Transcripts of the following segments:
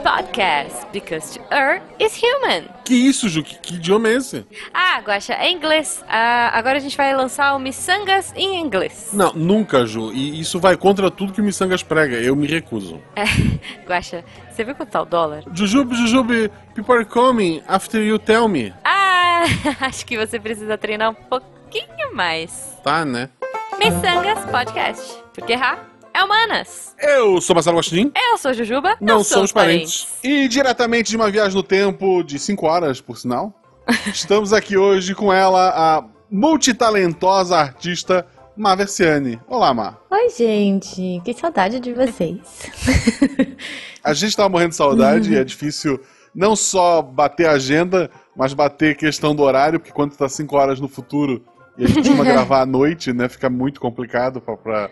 podcast, because to err is human. Que isso, Ju? Que, que idioma é esse? Ah, Guaxa, é inglês. Ah, agora a gente vai lançar o Missangas em inglês. Não, nunca, Ju. E isso vai contra tudo que o Missangas prega. Eu me recuso. É, Guaxa, você viu quanto tá o dólar? Jujube, Jujube, people are coming after you tell me. Ah, acho que você precisa treinar um pouquinho mais. Tá, né? Missangas Podcast, porque errar é humanas. Eu sou Marcelo Gostin. Eu sou Jujuba. Não, somos parentes. E diretamente de uma viagem no tempo de 5 horas, por sinal, estamos aqui hoje com ela, a multitalentosa artista Maversiane. Olá, Mar. Oi, gente. Que saudade de vocês. A gente tava morrendo de saudade e é difícil não só bater a agenda, mas bater questão do horário, porque quando tá 5 horas no futuro e a gente costuma gravar à noite, né, fica muito complicado pra, pra,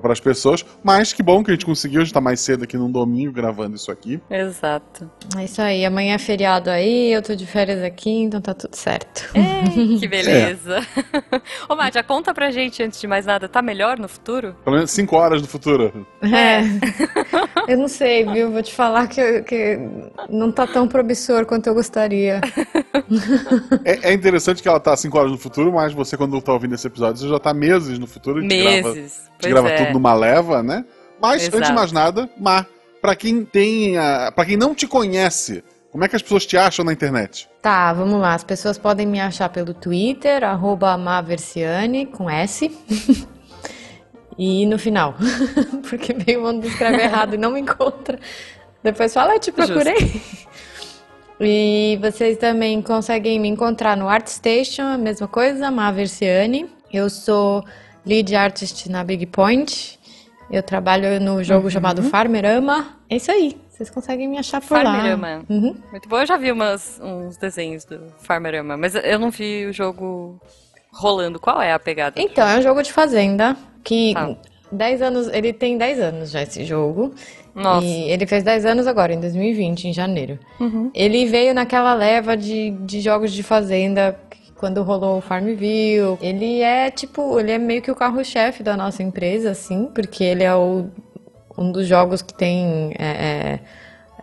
para as pessoas. Mas que bom que a gente conseguiu, a gente tá mais cedo aqui num domingo gravando isso aqui. Exato. É isso aí. Amanhã é feriado aí, eu tô de férias aqui, então tá tudo certo. Ei, que beleza. Ô, Mádia, conta pra gente, antes de mais nada, tá melhor no futuro? Pelo menos 5 horas no futuro. É. eu não sei, viu? Vou te falar que, que não tá tão promissor quanto eu gostaria. É, é interessante que ela tá 5 horas no futuro, mas você, quando tá ouvindo esse episódio, você já tá meses no futuro. A gente grava, a Meses. gente Pois grava é. Tudo numa leva, né? Mas, antes de Exato. mais nada, Mar, pra quem tem. a- Pra quem não te conhece, como é que as pessoas te acham na internet? Tá, vamos lá. As pessoas podem me achar pelo Twitter, arroba Maversiane, com S. e no final. Porque meio mundo escreve errado e não me encontra. Depois fala, eu te procurei. E vocês também conseguem me encontrar no ArtStation, a mesma coisa, Maversiane. Eu sou lead artist na Big Point. Eu trabalho no jogo chamado Farmerama. É isso aí. Vocês conseguem me achar por lá. Farmerama. Uhum. Muito bom, eu já vi umas, uns desenhos do Farmerama, mas eu não vi o jogo rolando. Qual é a pegada? Então, é um jogo de fazenda que Ah. 10 anos, ele tem 10 anos já esse jogo. Nossa. E ele fez 10 anos agora, em 2020, em janeiro. Uhum. Ele veio naquela leva de, de jogos de fazenda quando rolou o Farmville. Ele é tipo, ele é meio que o carro-chefe da nossa empresa, assim, porque ele é o, um dos jogos que tem é,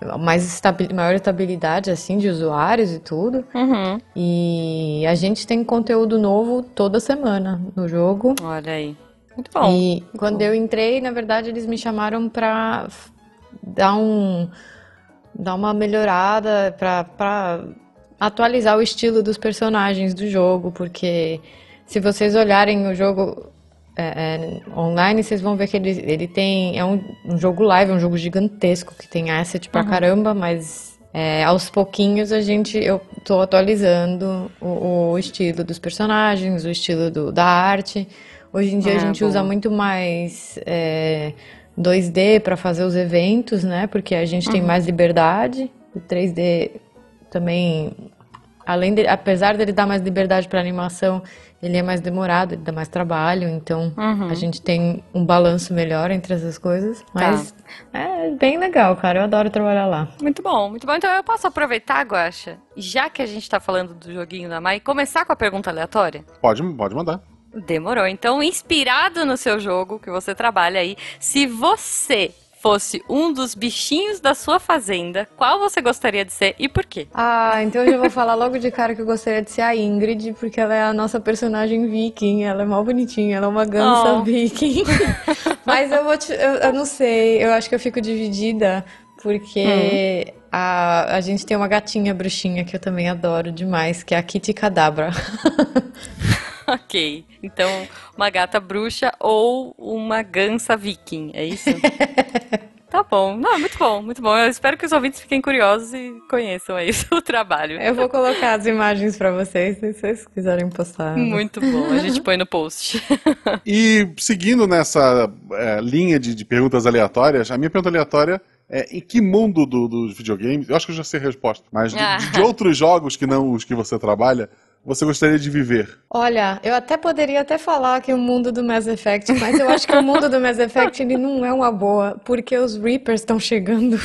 é, mais estabi- maior estabilidade, assim, de usuários e tudo. Uhum. E a gente tem conteúdo novo toda semana no jogo. Olha aí. Muito bom. E quando eu entrei, na verdade, eles me chamaram pra dar um dar uma melhorada pra para atualizar o estilo dos personagens do jogo, porque se vocês olharem o jogo é, é, online, vocês vão ver que ele, ele tem é um, um jogo live, é um jogo gigantesco que tem asset pra caramba, mas é, aos pouquinhos a gente eu tô atualizando o, o estilo dos personagens, o estilo do- da arte. Hoje em dia a Ah, gente boa. usa muito mais é, 2D para fazer os eventos, né? Porque a gente tem mais liberdade. O 3D também, além de, apesar dele dar mais liberdade para animação, ele é mais demorado, ele dá mais trabalho. Então a gente tem um balanço melhor entre essas coisas. Mas é bem legal, cara. Eu adoro trabalhar lá. Muito bom, muito bom. Então eu posso aproveitar, Guaxa, já que a gente tá falando do joguinho da Mai, começar com a pergunta aleatória? Pode, pode mandar. Demorou. Então, inspirado no seu jogo que você trabalha aí, se você fosse um dos bichinhos da sua fazenda, qual você gostaria de ser e por quê? Ah, então eu já vou falar logo de cara que eu gostaria de ser a Ingrid, porque ela é a nossa personagem viking, ela é mal bonitinha, ela é uma gansa Oh. viking. Mas eu vou te, eu, eu não sei, eu acho que eu fico dividida, porque a, a gente tem uma gatinha bruxinha que eu também adoro demais, que é a Kitty Cadabra. Ok. Então, uma gata bruxa ou uma gansa viking, é isso? Tá bom. Não, muito bom, muito bom. Eu espero que os ouvintes fiquem curiosos e conheçam aí o trabalho. Eu vou colocar as imagens pra vocês, se vocês quiserem postar. Muito bom. A gente põe no post. E seguindo nessa é, linha de, de perguntas aleatórias, a minha pergunta aleatória é em que mundo do- dos videogames, eu acho que eu já sei a resposta, mas de, Ah. de outros jogos que não os que você trabalha, você gostaria de viver? Olha, eu até poderia até falar que o mundo do Mass Effect, mas eu acho que o mundo do Mass Effect ele não é uma boa, porque os Reapers estão chegando.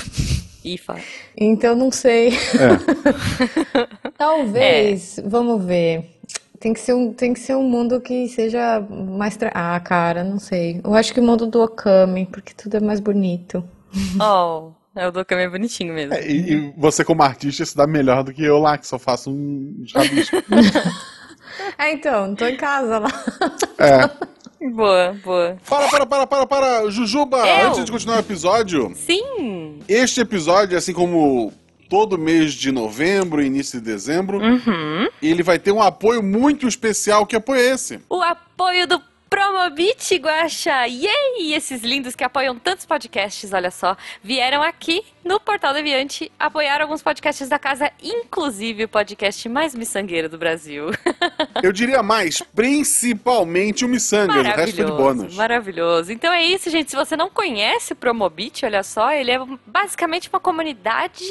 IFA. Então não sei. É. Talvez, vamos ver. Tem que ser um, tem que ser um mundo que seja mais tra... Ah, cara, não sei. Eu acho que o mundo do Okami, porque tudo é mais bonito. Oh. É, o Dokkan é bonitinho mesmo. É, e, e você, como artista, se dá melhor do que eu lá, que só faço um rabisco. É, então, tô em casa lá. É. Boa, boa. Para, para, para, para, para, Jujuba! Eu? Antes de continuar o episódio, Sim! este episódio, assim como todo mês de novembro início de dezembro, Uhum. ele vai ter um apoio muito especial. Que apoio é esse? O apoio do Promobit, Guaxa! Yay! Esses lindos que apoiam tantos podcasts, olha só, vieram aqui no Portal Deviante apoiar alguns podcasts da casa, inclusive o podcast mais miçangueiro do Brasil. Eu diria mais, principalmente o Missangas, o resto foi de bônus. Maravilhoso. Então é isso, gente. Se você não conhece o Promobit, olha só, ele é basicamente uma comunidade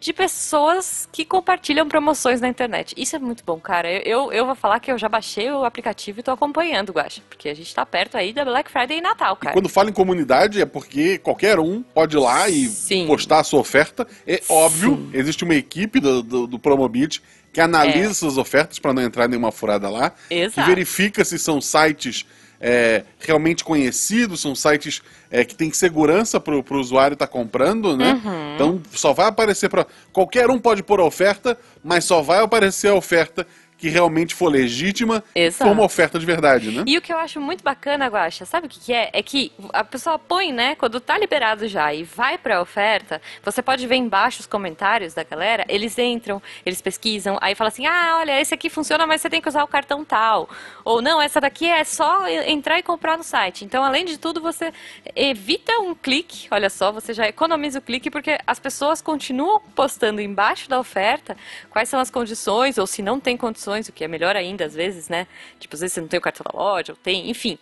de pessoas que compartilham promoções na internet. Isso é muito bom, cara. Eu, eu, eu vou falar que eu já baixei o aplicativo e tô acompanhando, Guaxa, porque a gente tá perto aí da Black Friday e Natal, cara. Quando fala em comunidade é porque qualquer um pode ir lá e Sim. postar a sua oferta. É óbvio, existe uma equipe do, do, do Promobit que analisa É. essas ofertas para não entrar nenhuma furada lá, que Exato. verifica se são sites é, realmente conhecidos, são sites é, que têm segurança para o usuário estar comprando, né? Uhum. Então só vai aparecer para qualquer um pode pôr a oferta, mas só vai aparecer a oferta que realmente for legítima, Exato. for uma oferta de verdade, né? E o que eu acho muito bacana, Guaxa, sabe o que, que é? É que a pessoa põe, né, quando tá liberado já e vai pra oferta, você pode ver embaixo os comentários da galera, eles entram, eles pesquisam, aí fala assim, ah, olha, esse aqui funciona, mas você tem que usar o cartão tal. Ou não, essa daqui é só entrar e comprar no site. Então, além de tudo, você evita um clique, olha só, você já economiza o clique, porque as pessoas continuam postando embaixo da oferta quais são as condições, ou se não tem condições, o que é melhor ainda às vezes, né? Tipo, às vezes você não tem o cartão da loja, ou tem, enfim.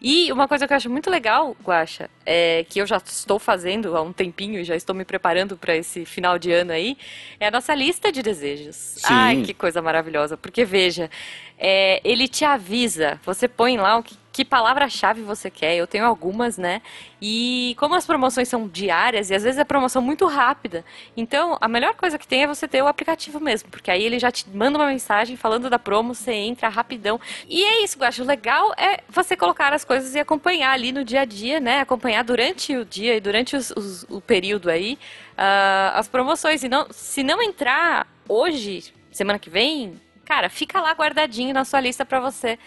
E uma coisa que eu acho muito legal, Guaxa, é que eu já estou fazendo há um tempinho e já estou me preparando para esse final de ano aí, é a nossa lista de desejos. Sim. Ai, que coisa maravilhosa. Porque veja, é, ele te avisa, você põe lá o que, que palavra-chave você quer. Eu tenho algumas, né? E como as promoções são diárias e às vezes é promoção muito rápida, então a melhor coisa que tem é você ter o aplicativo mesmo, porque aí ele já te manda uma mensagem falando da promo, você entra rapidão. E é isso, Guacho. O legal é você colocar as coisas e acompanhar ali no dia a dia, né? Acompanhar durante o dia e durante os- os- o período aí ah, as promoções. E não, se não entrar hoje, semana que vem, cara, fica lá guardadinho na sua lista pra você,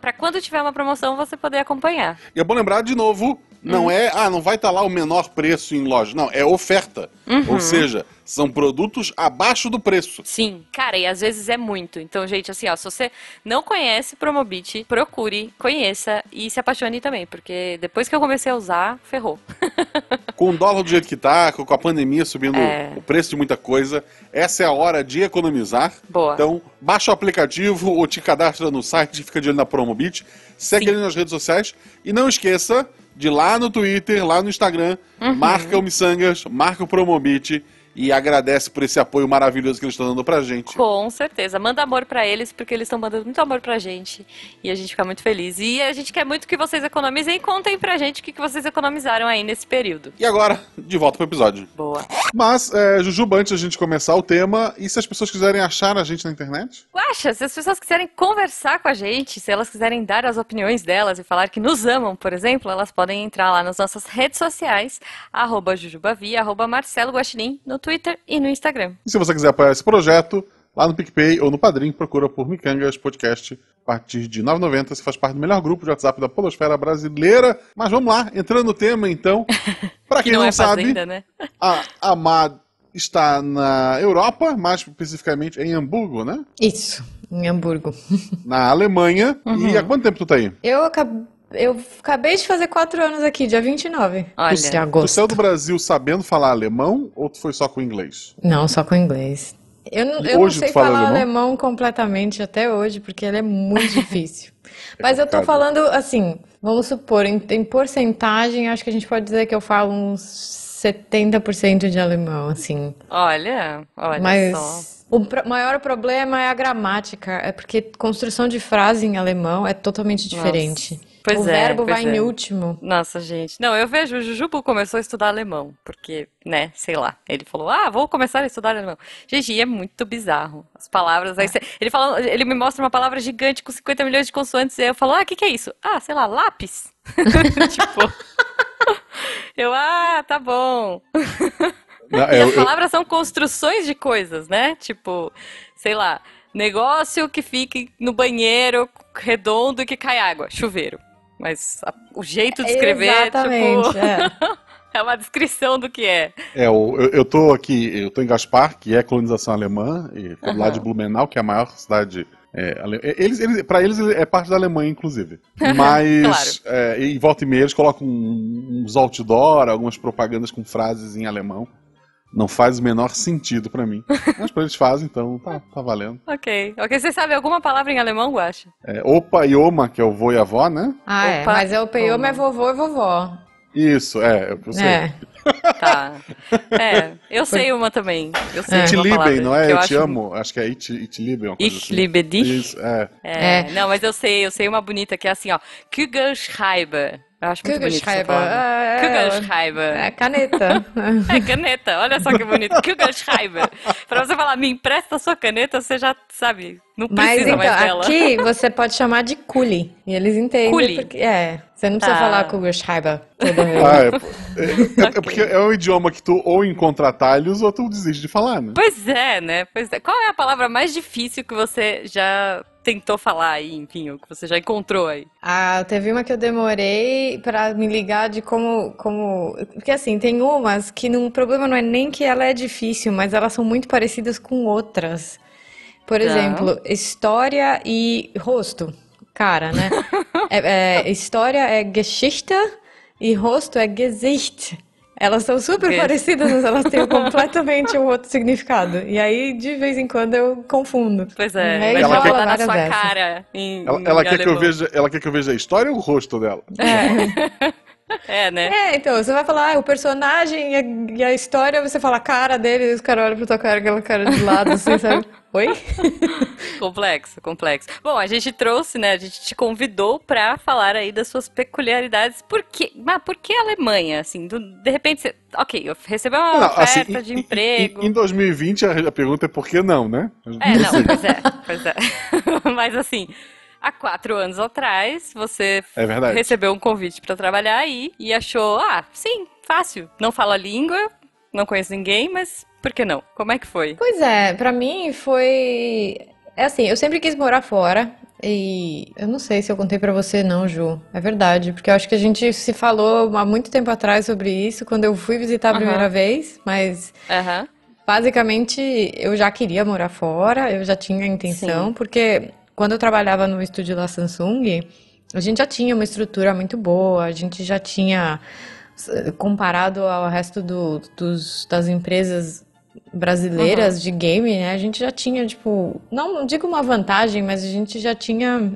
pra quando tiver uma promoção você poder acompanhar. E é bom lembrar de novo, não Uhum. é, ah, não vai estar lá o menor preço em loja. Não, é oferta. Uhum. Ou seja, são produtos abaixo do preço. Sim, cara, e às vezes é muito. Então, gente, assim, ó, se você não conhece Promobit, procure, conheça e se apaixone também, porque depois que eu comecei a usar, ferrou. Com o dólar do jeito que tá, com a pandemia subindo É. o preço de muita coisa, essa é a hora de economizar. Boa. Então, baixa o aplicativo ou te cadastra no site, fica de olho na Promobit, segue Sim. ele nas redes sociais e não esqueça de lá no Twitter, lá no Instagram, Uhum. marca o Missangas, marca o Promobit e agradece por esse apoio maravilhoso que eles estão dando pra gente. Com certeza. Manda amor pra eles, porque eles estão mandando muito amor pra gente. E a gente fica muito feliz. E a gente quer muito que vocês economizem e contem pra gente o que que vocês economizaram aí nesse período. E agora, de volta pro episódio. Boa. Mas, é, Jujuba, antes da gente começar o tema, e se as pessoas quiserem achar a gente na internet? Guaxa, se as pessoas quiserem conversar com a gente, se elas quiserem dar as opiniões delas e falar que nos amam, por exemplo, elas podem entrar lá nas nossas redes sociais, arroba Jujubavi, arroba Marcelo Guaxinim, no Twitter e no Instagram. E se você quiser apoiar esse projeto, lá no PicPay ou no Padrim, procura por Micangas Podcast. A partir de R$ 9,90 você faz parte do melhor grupo de WhatsApp da Polosfera Brasileira. Mas vamos lá, entrando no tema então. Pra Que quem não, não, é sabe, fazenda, né? a Amad está na Europa, mais especificamente em Hamburgo, né? Isso, em Hamburgo. Na Alemanha. Uhum. E há quanto tempo tu tá aí? Eu acabei, eu acabei de fazer quatro anos aqui, dia 29 Olha, de Tu agosto. saiu do Brasil sabendo falar alemão ou tu foi só com inglês? Não, só com inglês. Eu não, eu não sei tu fala falar alemão? alemão? completamente até hoje, porque ele é muito difícil. Mas eu tô falando assim, vamos supor, em, em porcentagem, acho que a gente pode dizer que eu falo uns 70% de alemão, assim. Olha, olha Mas só. o maior problema é a gramática, é porque construção de frase em alemão é totalmente diferente. Pois o é, verbo pois vai é. em último. Nossa, gente. Não, eu vejo, o Jujubu começou a estudar alemão, porque, né, sei lá. Ele falou, ah, vou começar a estudar alemão. Gente, e é muito bizarro. As palavras, aí cê- ele fala, ele me mostra uma palavra gigante com 50 milhões de consoantes, e aí eu falo, ah, o que que é isso? Ah, sei lá, lápis. tipo, eu, ah, tá bom. Não, e eu, as palavras eu... são construções de coisas, né? Tipo, sei lá, negócio que fique no banheiro redondo e que cai água, chuveiro. Mas a, o jeito de escrever, Exatamente, tipo... é. é uma descrição do que é. É, eu, eu tô aqui, eu tô em Gaspar, que é colonização alemã, e uhum. lá de Blumenau, que é a maior cidade é, eles, eles, para eles é parte da Alemanha, inclusive. Mas claro. é, em volta e meia eles colocam uns outdoor, algumas propagandas com frases em alemão. Não faz o menor sentido para mim. Mas pra eles fazem, então tá, tá valendo. Ok. Ok, você sabe alguma palavra em alemão, Guacha? É, opa e oma, que é o vô e avó, né? Ah, é. Mas é opa e oma é vovô e vovó. Isso, é, eu sei. É. Tá. É, eu sei uma também. Eu sei It Lieben, não é? Eu, eu te amo. Acho que é It, It Lieben. Ich assim. liebe dich. Isso, é. é. é. Não, mas eu sei, eu sei uma bonita que é assim, ó. Kugelschreiber. Eu acho muito bonito essa palavra. Kugelschreiber. É caneta. é caneta, olha só que bonito. Kugelschreiber. Pra você falar, me empresta a sua caneta, você já sabe, não precisa Mas, então, mais dela. aqui você pode chamar de Kuli. E eles entendem. Kuli. Porque, é, você não precisa ah. falar Kugelschreiber toda vez. Ah, é, é, é, porque é um idioma que tu ou encontra atalhos ou tu desiste de falar, né? Pois é, né? Pois é. Qual é a palavra mais difícil que você já tentou falar aí, enfim, o que você já encontrou aí? Ah, teve uma que eu demorei para me ligar de como, como. Porque assim, tem umas que o problema não é nem que ela é difícil, mas elas são muito parecidas com outras. Por tá. exemplo, história e rosto. Cara, né? é, é, história é Geschichte e rosto é Gesicht. Elas são super parecidas, mas elas têm completamente um outro significado. E aí, de vez em quando, eu confundo. Pois é, ela, ela quer na sua dessas. cara. Em, ela, ela quer que eu veja, ela quer que eu veja a história ou o rosto dela? É. É, né? É, então, você vai falar ah, o personagem e a, e a, história, você fala a cara dele, e os caras olham pra tua cara, aquela cara de lado, assim, sabe? Oi? complexo, complexo. Bom, a gente trouxe, né? A gente te convidou para falar aí das suas peculiaridades. Por quê? Mas por que a Alemanha? Assim, do, de repente, você, ok, recebeu uma não, assim, oferta assim, de emprego. Em, em 2020 a, a, pergunta é por que não, né? É, não, pois é, pois é. Mas assim, há quatro anos atrás, você é recebeu um convite para trabalhar aí e achou, ah, sim, fácil. Não fala a língua, não conheço ninguém, mas por que não? Como é que foi? Pois é, para mim foi. É assim, eu sempre quis morar fora. E eu não sei se eu contei para você não, Ju. É verdade, porque eu acho que a gente se falou há muito tempo atrás sobre isso quando eu fui visitar a uhum. primeira vez, mas uhum. basicamente eu já queria morar fora, eu já tinha a intenção, Sim. porque quando eu trabalhava no estúdio da Samsung, a gente já tinha uma estrutura muito boa, a gente já tinha comparado ao resto do, dos, das empresas brasileiras uhum. de game, né? A gente já tinha, tipo, não digo uma vantagem, mas a gente já tinha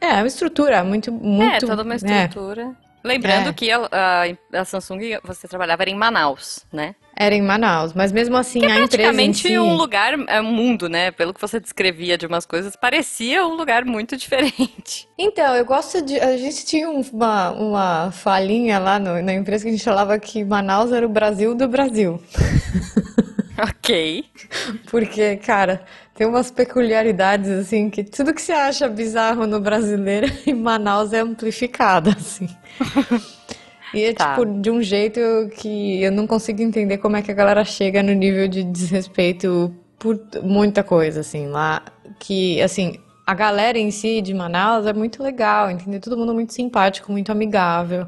é, uma estrutura muito, muito. É, toda uma né? estrutura. É. Lembrando é. que a, a, a, Samsung, você trabalhava era em Manaus, né? Era em Manaus, mas mesmo assim que é a empresa praticamente si... um lugar, é um mundo, né? Pelo que você descrevia de umas coisas, parecia um lugar muito diferente. Então, eu gosto de... A gente tinha uma, uma falinha lá no, na empresa que a gente falava que Manaus era o Brasil do Brasil. Ok. Porque, cara, tem umas peculiaridades, assim, que tudo que você acha bizarro no brasileiro, em Manaus é amplificado, assim. E é, tá. tipo, de um jeito que eu não consigo entender como é que a galera chega no nível de desrespeito por muita coisa, assim, lá. Que, assim, a galera em si de Manaus é muito legal, entendeu? Todo mundo muito simpático, muito amigável.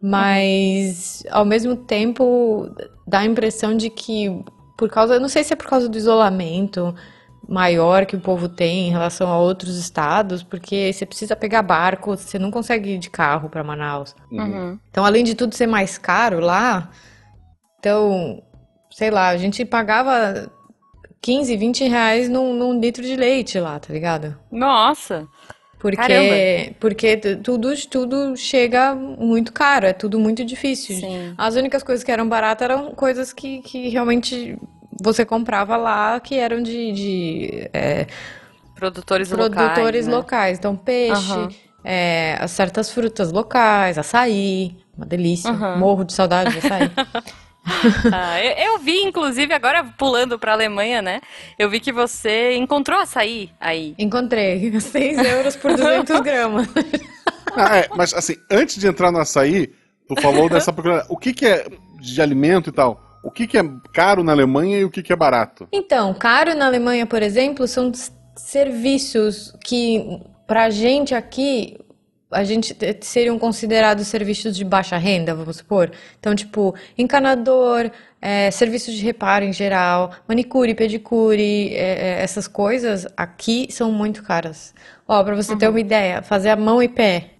Mas, ao mesmo tempo, dá a impressão de que por causa, eu não sei se é por causa do isolamento maior que o povo tem em relação a outros estados, porque você precisa pegar barco, você não consegue ir de carro para Manaus. Uhum. Então, além de tudo ser mais caro lá, então, sei lá, a gente pagava 15, 20 reais num, num litro de leite lá, tá ligado? Nossa! Porque, porque tudo, tudo chega muito caro, é tudo muito difícil. Sim. As únicas coisas que eram baratas eram coisas que, que realmente você comprava lá, que eram de. de é, produtores, produtores locais. Né? locais. Então, peixe, uhum. é, certas frutas locais, açaí, uma delícia. Uhum. Morro de saudade de açaí. ah, eu, eu, vi, inclusive, agora pulando para a Alemanha, né? Eu vi que você encontrou açaí aí. Encontrei. 6 euros por 200 gramas. Ah, é, mas assim, antes de entrar no açaí, tu falou dessa procura. O que, que é de alimento e tal? O que, que é caro na Alemanha e o que, que é barato? Então, caro na Alemanha, por exemplo, são serviços que pra gente aqui a gente seriam considerados serviços de baixa renda, vamos supor. Então, tipo, encanador, é, serviços de reparo em geral, manicure, pedicure, é, essas coisas aqui são muito caras. Ó, pra você uhum. ter uma ideia, fazer a mão e pé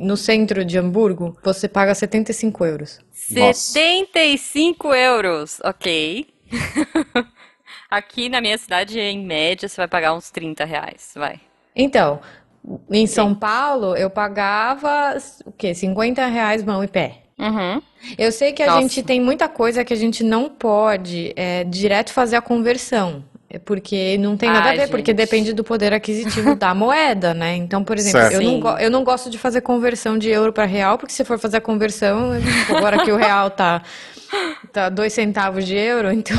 no centro de Hamburgo, você paga 75 euros. Nossa. 75 euros, ok. aqui na minha cidade, em média, você vai pagar uns 30 reais, vai. Então, em São Paulo, eu pagava o quê? 50 reais mão e pé. Uhum. Eu sei que a Nossa. gente tem muita coisa que a gente não pode é, direto fazer a conversão. É porque não tem nada Ai, a ver, gente. porque depende do poder aquisitivo da moeda, né? Então, por exemplo, eu não, eu não, gosto de fazer conversão de euro para real, porque se for fazer a conversão, agora que o real tá, tá dois centavos de euro, então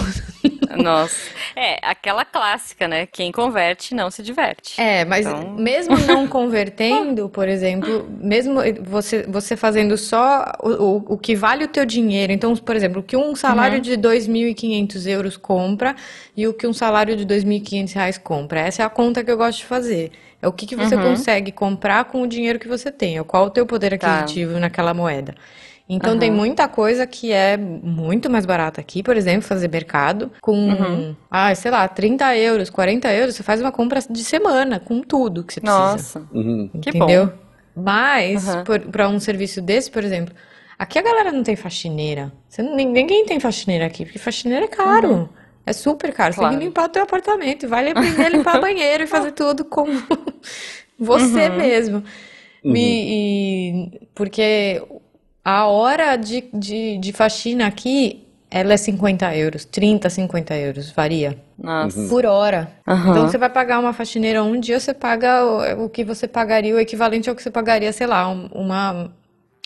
nossa. É, aquela clássica, né? Quem converte não se diverte. É, mas então... mesmo não convertendo, por exemplo, mesmo você, você fazendo só o, o, o que vale o teu dinheiro. Então, por exemplo, o que um salário uhum. de 2.500 euros compra e o que um salário de 2.500 reais compra. Essa é a conta que eu gosto de fazer. É o que, que você uhum. consegue comprar com o dinheiro que você tem. É qual o teu poder tá. aquisitivo tá. naquela moeda. Então uhum. tem muita coisa que é muito mais barata aqui, por exemplo, fazer mercado com, uhum. ah, sei lá, 30 euros, 40 euros, você faz uma compra de semana com tudo que você precisa. Nossa, uhum. entendeu? Que bom. Mas, para um serviço desse, por exemplo, aqui a galera não tem faxineira. Você, ninguém tem faxineira aqui, porque faxineira é caro. Uhum. É super caro. Claro. Você tem que limpar o teu apartamento. Vai aprender a limpar banheiro e fazer tudo com você uhum. mesmo. Uhum. E, e, porque a hora de, de, de faxina aqui, ela é 50 euros, 30, 50 euros, varia. Nossa. Uhum. Por hora. Uhum. Então você vai pagar uma faxineira um dia, você paga o, o, que você pagaria, o equivalente ao que você pagaria, sei lá, uma,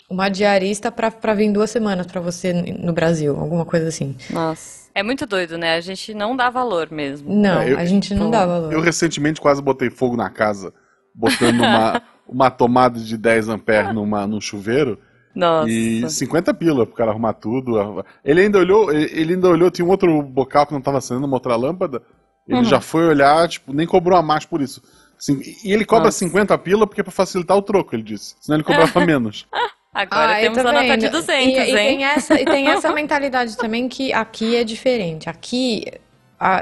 uma diarista para vir duas semanas para você no Brasil, alguma coisa assim. Nossa. É muito doido, né? A gente não dá valor mesmo. Não, é, eu, a gente não dá valor. Eu recentemente quase botei fogo na casa, botando uma, uma tomada de 10 amperes numa, num chuveiro. Nossa. E 50 pila pro cara arrumar tudo. Ele ainda olhou, ele ainda olhou, tinha um outro bocal que não tava acendendo, uma outra lâmpada. Ele uhum. já foi olhar, tipo, nem cobrou a mais por isso. Assim, e ele cobra Nossa. 50 pila porque é pra facilitar o troco, ele disse. Senão ele cobrava menos. Agora ah, temos a nota de 200, e, hein? E tem, essa, e tem essa mentalidade também que aqui é diferente. Aqui,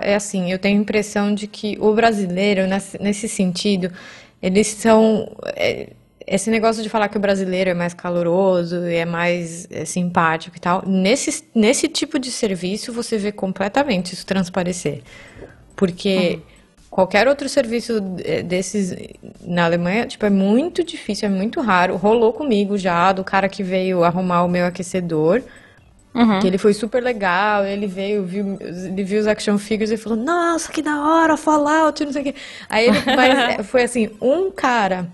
é assim, eu tenho a impressão de que o brasileiro, nesse, nesse sentido, eles são... É, esse negócio de falar que o brasileiro é mais caloroso e é mais é, simpático e tal, nesse, nesse tipo de serviço você vê completamente isso transparecer. Porque uhum. qualquer outro serviço é, desses na Alemanha, tipo, é muito difícil, é muito raro. Rolou comigo já, do cara que veio arrumar o meu aquecedor. Uhum. Que ele foi super legal, ele veio, viu, ele viu os action figures e falou, nossa, que da hora, Fallout, não sei o quê. Aí ele, é, foi assim, um cara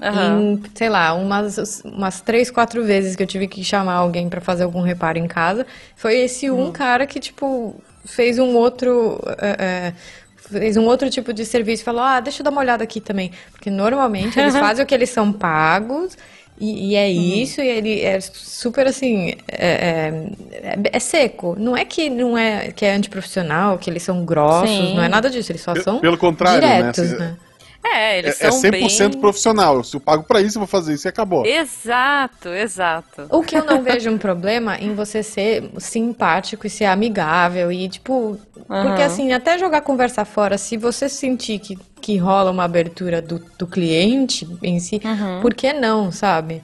Uhum. Em, sei lá, umas, umas três, quatro vezes que eu tive que chamar alguém para fazer algum reparo em casa. Foi esse um uhum. cara que, tipo, fez um outro. É, fez um outro tipo de serviço e falou: Ah, deixa eu dar uma olhada aqui também. Porque normalmente eles fazem o que eles são pagos. E, e é uhum. isso, e ele é super assim, é, é, é, seco. Não é que não é que é antiprofissional, que eles são grossos, Sim. não é nada disso, eles só são pelo contrário, né? diretos, né? né? É, eles é, são é 100% bem... profissional. Se eu pago para isso, eu vou fazer isso e acabou. Exato, exato. O que eu não vejo um problema em você ser simpático e ser amigável e, tipo... Uhum. Porque, assim, até jogar conversa fora, se você sentir que, que rola uma abertura do, do cliente em si, uhum. por que não, sabe?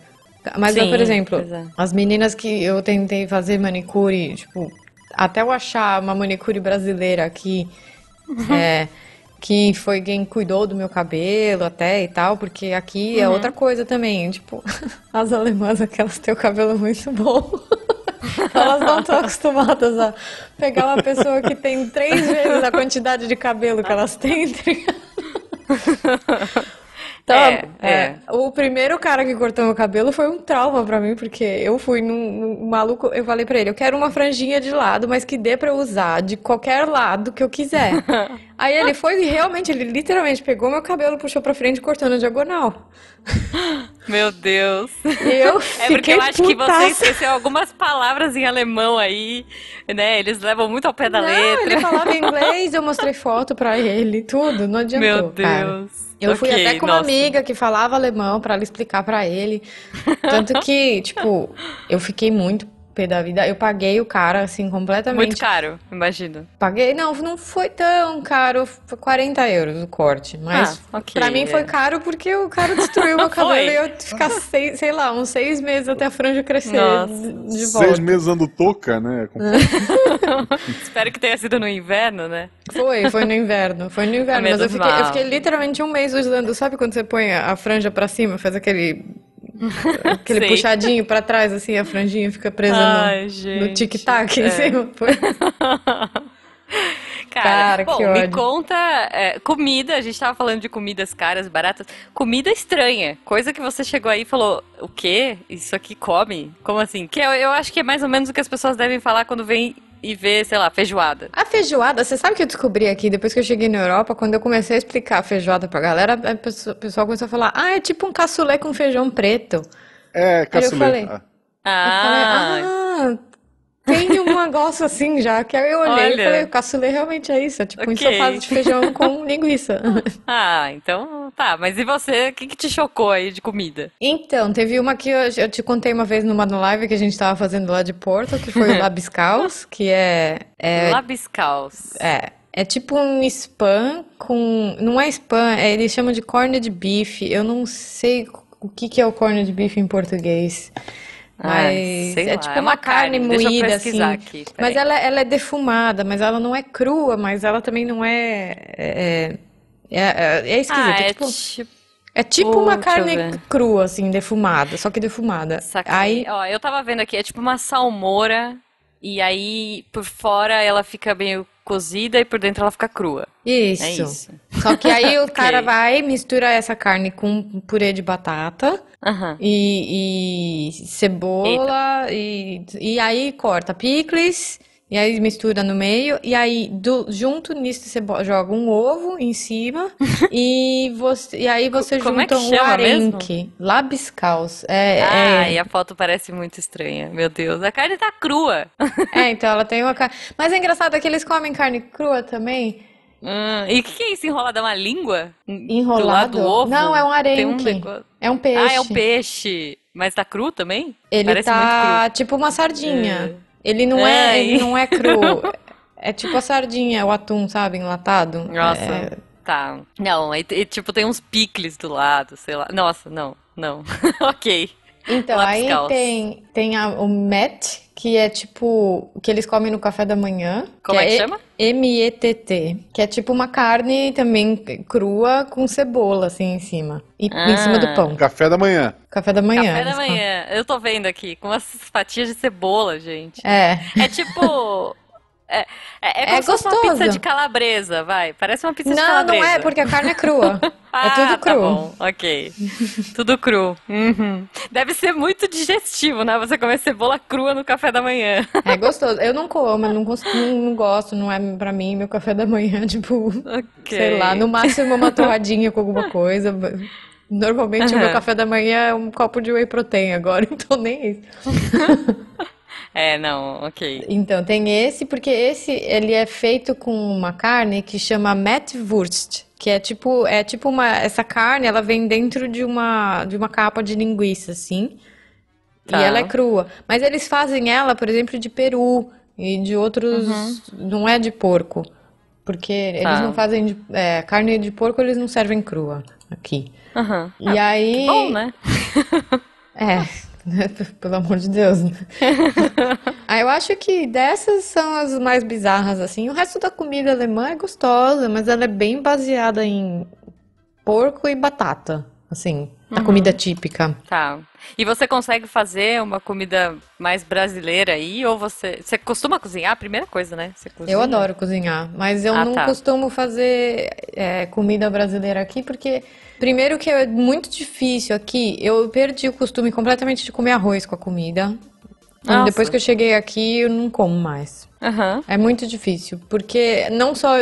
Mas, Sim, eu, por exemplo, é. as meninas que eu tentei fazer manicure, tipo... Até eu achar uma manicure brasileira aqui... Uhum. É, que foi quem cuidou do meu cabelo até e tal, porque aqui é uhum. é outra coisa também. Tipo, as alemãs, aquelas têm o cabelo muito bom. Elas não estão acostumadas a pegar uma pessoa que tem três vezes a quantidade de cabelo que elas têm. Então, é, é. o primeiro cara que cortou meu cabelo foi um trauma para mim, porque eu fui num, num, maluco, eu falei para ele, eu quero uma franjinha de lado, mas que dê para usar de qualquer lado que eu quiser. Aí ele foi e realmente, ele literalmente pegou meu cabelo, puxou pra frente e cortou na diagonal. Meu Deus. Eu É porque eu acho que você putaça. esqueceu algumas palavras em alemão aí, né? Eles levam muito ao pé da Não, letra. ele falava inglês, eu mostrei foto pra ele, tudo, não adiantou, Meu cara. Deus. Eu fui Ok, até com uma nossa. amiga que falava alemão pra ela explicar pra ele. Tanto que, tipo, eu fiquei muito pé da vida. Eu paguei o cara, assim, completamente. Muito caro, imagino. Paguei, não, não foi tão caro, foi 40 euros o corte. Mas Ah, ok, pra mim é. foi caro porque o cara destruiu meu cabelo e eu ficar, seis, sei lá, uns seis meses até a franja crescer Nossa. de volta. Seis meses usando touca, né? Com- Espero que tenha sido no inverno, né? Foi, foi no inverno, foi no inverno. Mas eu fiquei, eu fiquei literalmente um mês usando. Sabe quando você põe a a franja pra cima, faz aquele. Aquele Sei. puxadinho pra trás, assim, a franjinha fica presa Ai, no, no tic-tac É. Foi. Cara, Cara, bom, me conta é, comida, a gente tava falando de comidas caras, baratas, comida estranha, coisa que você chegou aí e falou, o quê? Isso aqui come? Como assim? Que eu, eu acho que é mais ou menos o que as pessoas devem falar quando vem e vê, sei lá, feijoada. A feijoada, você sabe o que eu descobri aqui depois que eu cheguei na Europa? Quando eu comecei a explicar a feijoada pra galera, pessoa- o pessoal começou a falar: ah, é tipo um cassoulet com feijão preto. É, caçulê. falei, Ah, Ah, Eu falei, ah, tem um negócio assim já. Que aí eu olhei Olha. e falei, o cassoulet realmente é isso. É tipo um Ok. ensopado de feijão com linguiça. ah, então tá, mas e você, o que, que te chocou aí de comida? Então, teve uma que eu, eu te contei uma vez numa live que a gente tava fazendo lá de Porto, que foi o Labiscaus, que é, é, Labiscaus. é, é tipo um spam com... Não é spam, é, eles chamam de corned beef. Eu não sei o que que é o corned beef em português. Mas sei é lá, tipo é uma uma carne carne, moída, assim. aqui. Mas ela, ela é defumada, mas ela não é crua, mas ela também não é... É, é, é, é esquisito. Ah, é é tipo, tipo... é tipo uma carne crua, assim, defumada, só que defumada. Saquei. Aí, Ó, eu tava vendo aqui, é tipo uma salmoura, e aí por fora ela fica meio cozida e por dentro ela fica crua. isso. É isso. Só que aí o cara vai, mistura essa carne com purê de batata Aham. e, e cebola e, e aí corta picles e aí mistura no meio e aí do- junto nisso você joga um ovo em cima e você e aí você como é junta um chama mesmo? arenque, labiscaus. É, Ah, é, e a foto parece muito estranha. Meu Deus, a carne tá crua. é, então ela tem uma carne. Mas é engraçado que eles comem carne crua também. Hum, e o que, que é isso? Enrolado? É uma língua? Enrolado? Do lado do ovo? Não, é um Tem um arenque. negócio- É um peixe. Ah, é um peixe. Mas tá cru também? Ele Parece muito tá tipo uma sardinha. Ele não É, é, ele não é cru. É tipo a sardinha, o atum, sabe, enlatado. Nossa, É, tá. Não, e, e, tipo tem uns picles do lado, sei lá. Nossa, não, não. ok. Então, aí Lapskaus. tem, tem a- o met, que é tipo o que eles comem no café da manhã. Como é que E- chama? M-E-T-T. Que é tipo uma carne também crua com cebola, assim, em cima. E em cima do Ah. pão. Café da manhã. Café da manhã. Café da manhã. Eu tô vendo aqui, com umas fatias de cebola, gente. É. É tipo. É, é, é como É uma gostoso. pizza de calabresa, vai. Parece uma pizza de Não, calabresa. não é, porque a carne é crua. Ah, é tudo tá cru. bom, ok. Tudo cru. Uhum. Deve ser muito digestivo, né? Você comer cebola crua no café da manhã. É gostoso. Eu não como, eu não, cons- não, não gosto, não é pra mim meu café da manhã, tipo, Ok. sei lá, no máximo uma torradinha com alguma coisa. Normalmente o meu café da manhã é um copo de whey protein agora, então nem isso. É, não, ok. Então, tem esse, porque esse ele é feito com uma carne que chama Metwurst, que é tipo, é tipo uma, essa carne, ela vem dentro de uma de uma capa de linguiça assim. Tá. E ela é crua, mas eles fazem ela, por exemplo, de peru e de outros, não é de porco. Porque eles Tá. não fazem de, é, carne de porco, eles não servem crua aqui. Aham. E aí, Bom, né? é, pelo amor de Deus. né? Ah, eu acho que dessas são as mais bizarras, assim. O resto da comida alemã é gostosa, mas ela é bem baseada em porco e batata, assim, a comida típica. Tá. E você consegue fazer uma comida mais brasileira aí? Ou você. Você costuma cozinhar? Primeira coisa, né? Eu adoro cozinhar, mas eu Ah, não tá. costumo fazer é, comida brasileira aqui, porque, primeiro, que é muito difícil aqui. Eu perdi o costume completamente de comer arroz com a comida. Nossa. depois que eu cheguei aqui, eu não como mais. Aham. É muito difícil, porque não só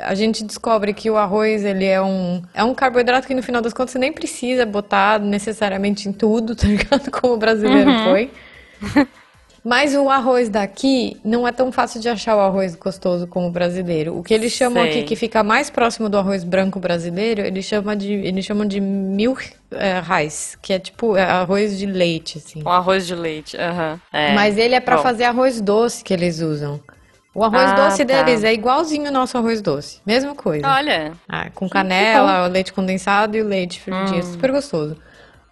a gente descobre que o arroz ele é um, é um carboidrato que no final das contas você nem precisa botar necessariamente em tudo, tá ligado? Como o brasileiro Uhum. foi. Mas o arroz daqui não é tão fácil de achar o arroz gostoso como o brasileiro. O que eles chamam Sei. aqui que fica mais próximo do arroz branco brasileiro, eles chamam de, eles chamam de milk eh, rice, que é tipo é arroz de leite, assim. Um arroz de leite. Aham. É. Mas ele é Bom. fazer arroz doce que eles usam. O arroz Ah, doce tá. deles é igualzinho ao nosso arroz doce. Mesma coisa. Olha. Ah, com canela, o leite condensado e o leite fervidinho. Super gostoso.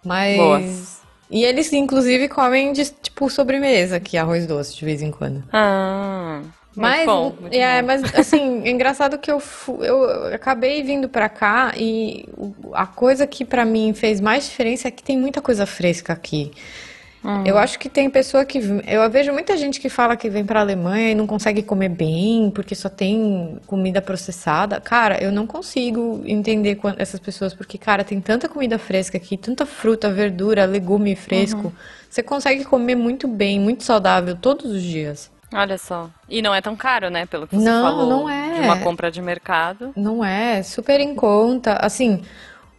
Mas. Hum. Boa. E eles, inclusive, comem de tipo sobremesa, que é arroz doce, de vez em quando. Ah. Mas, muito bom, muito é, bom. mas assim, é engraçado que eu, eu acabei vindo pra cá e a coisa que pra mim fez mais diferença é que tem muita coisa fresca aqui. Hum. Eu acho que tem pessoa que. Eu vejo muita gente que fala que vem pra Alemanha e não consegue comer bem porque só tem comida processada. Cara, eu não consigo entender essas pessoas porque, cara, tem tanta comida fresca aqui, tanta fruta, verdura, legume fresco. Uhum. Você consegue comer muito bem, muito saudável todos os dias. Olha só. E não é tão caro, né? Pelo que você Não, falou. não é. De uma compra de mercado. Não é, super em conta. Assim,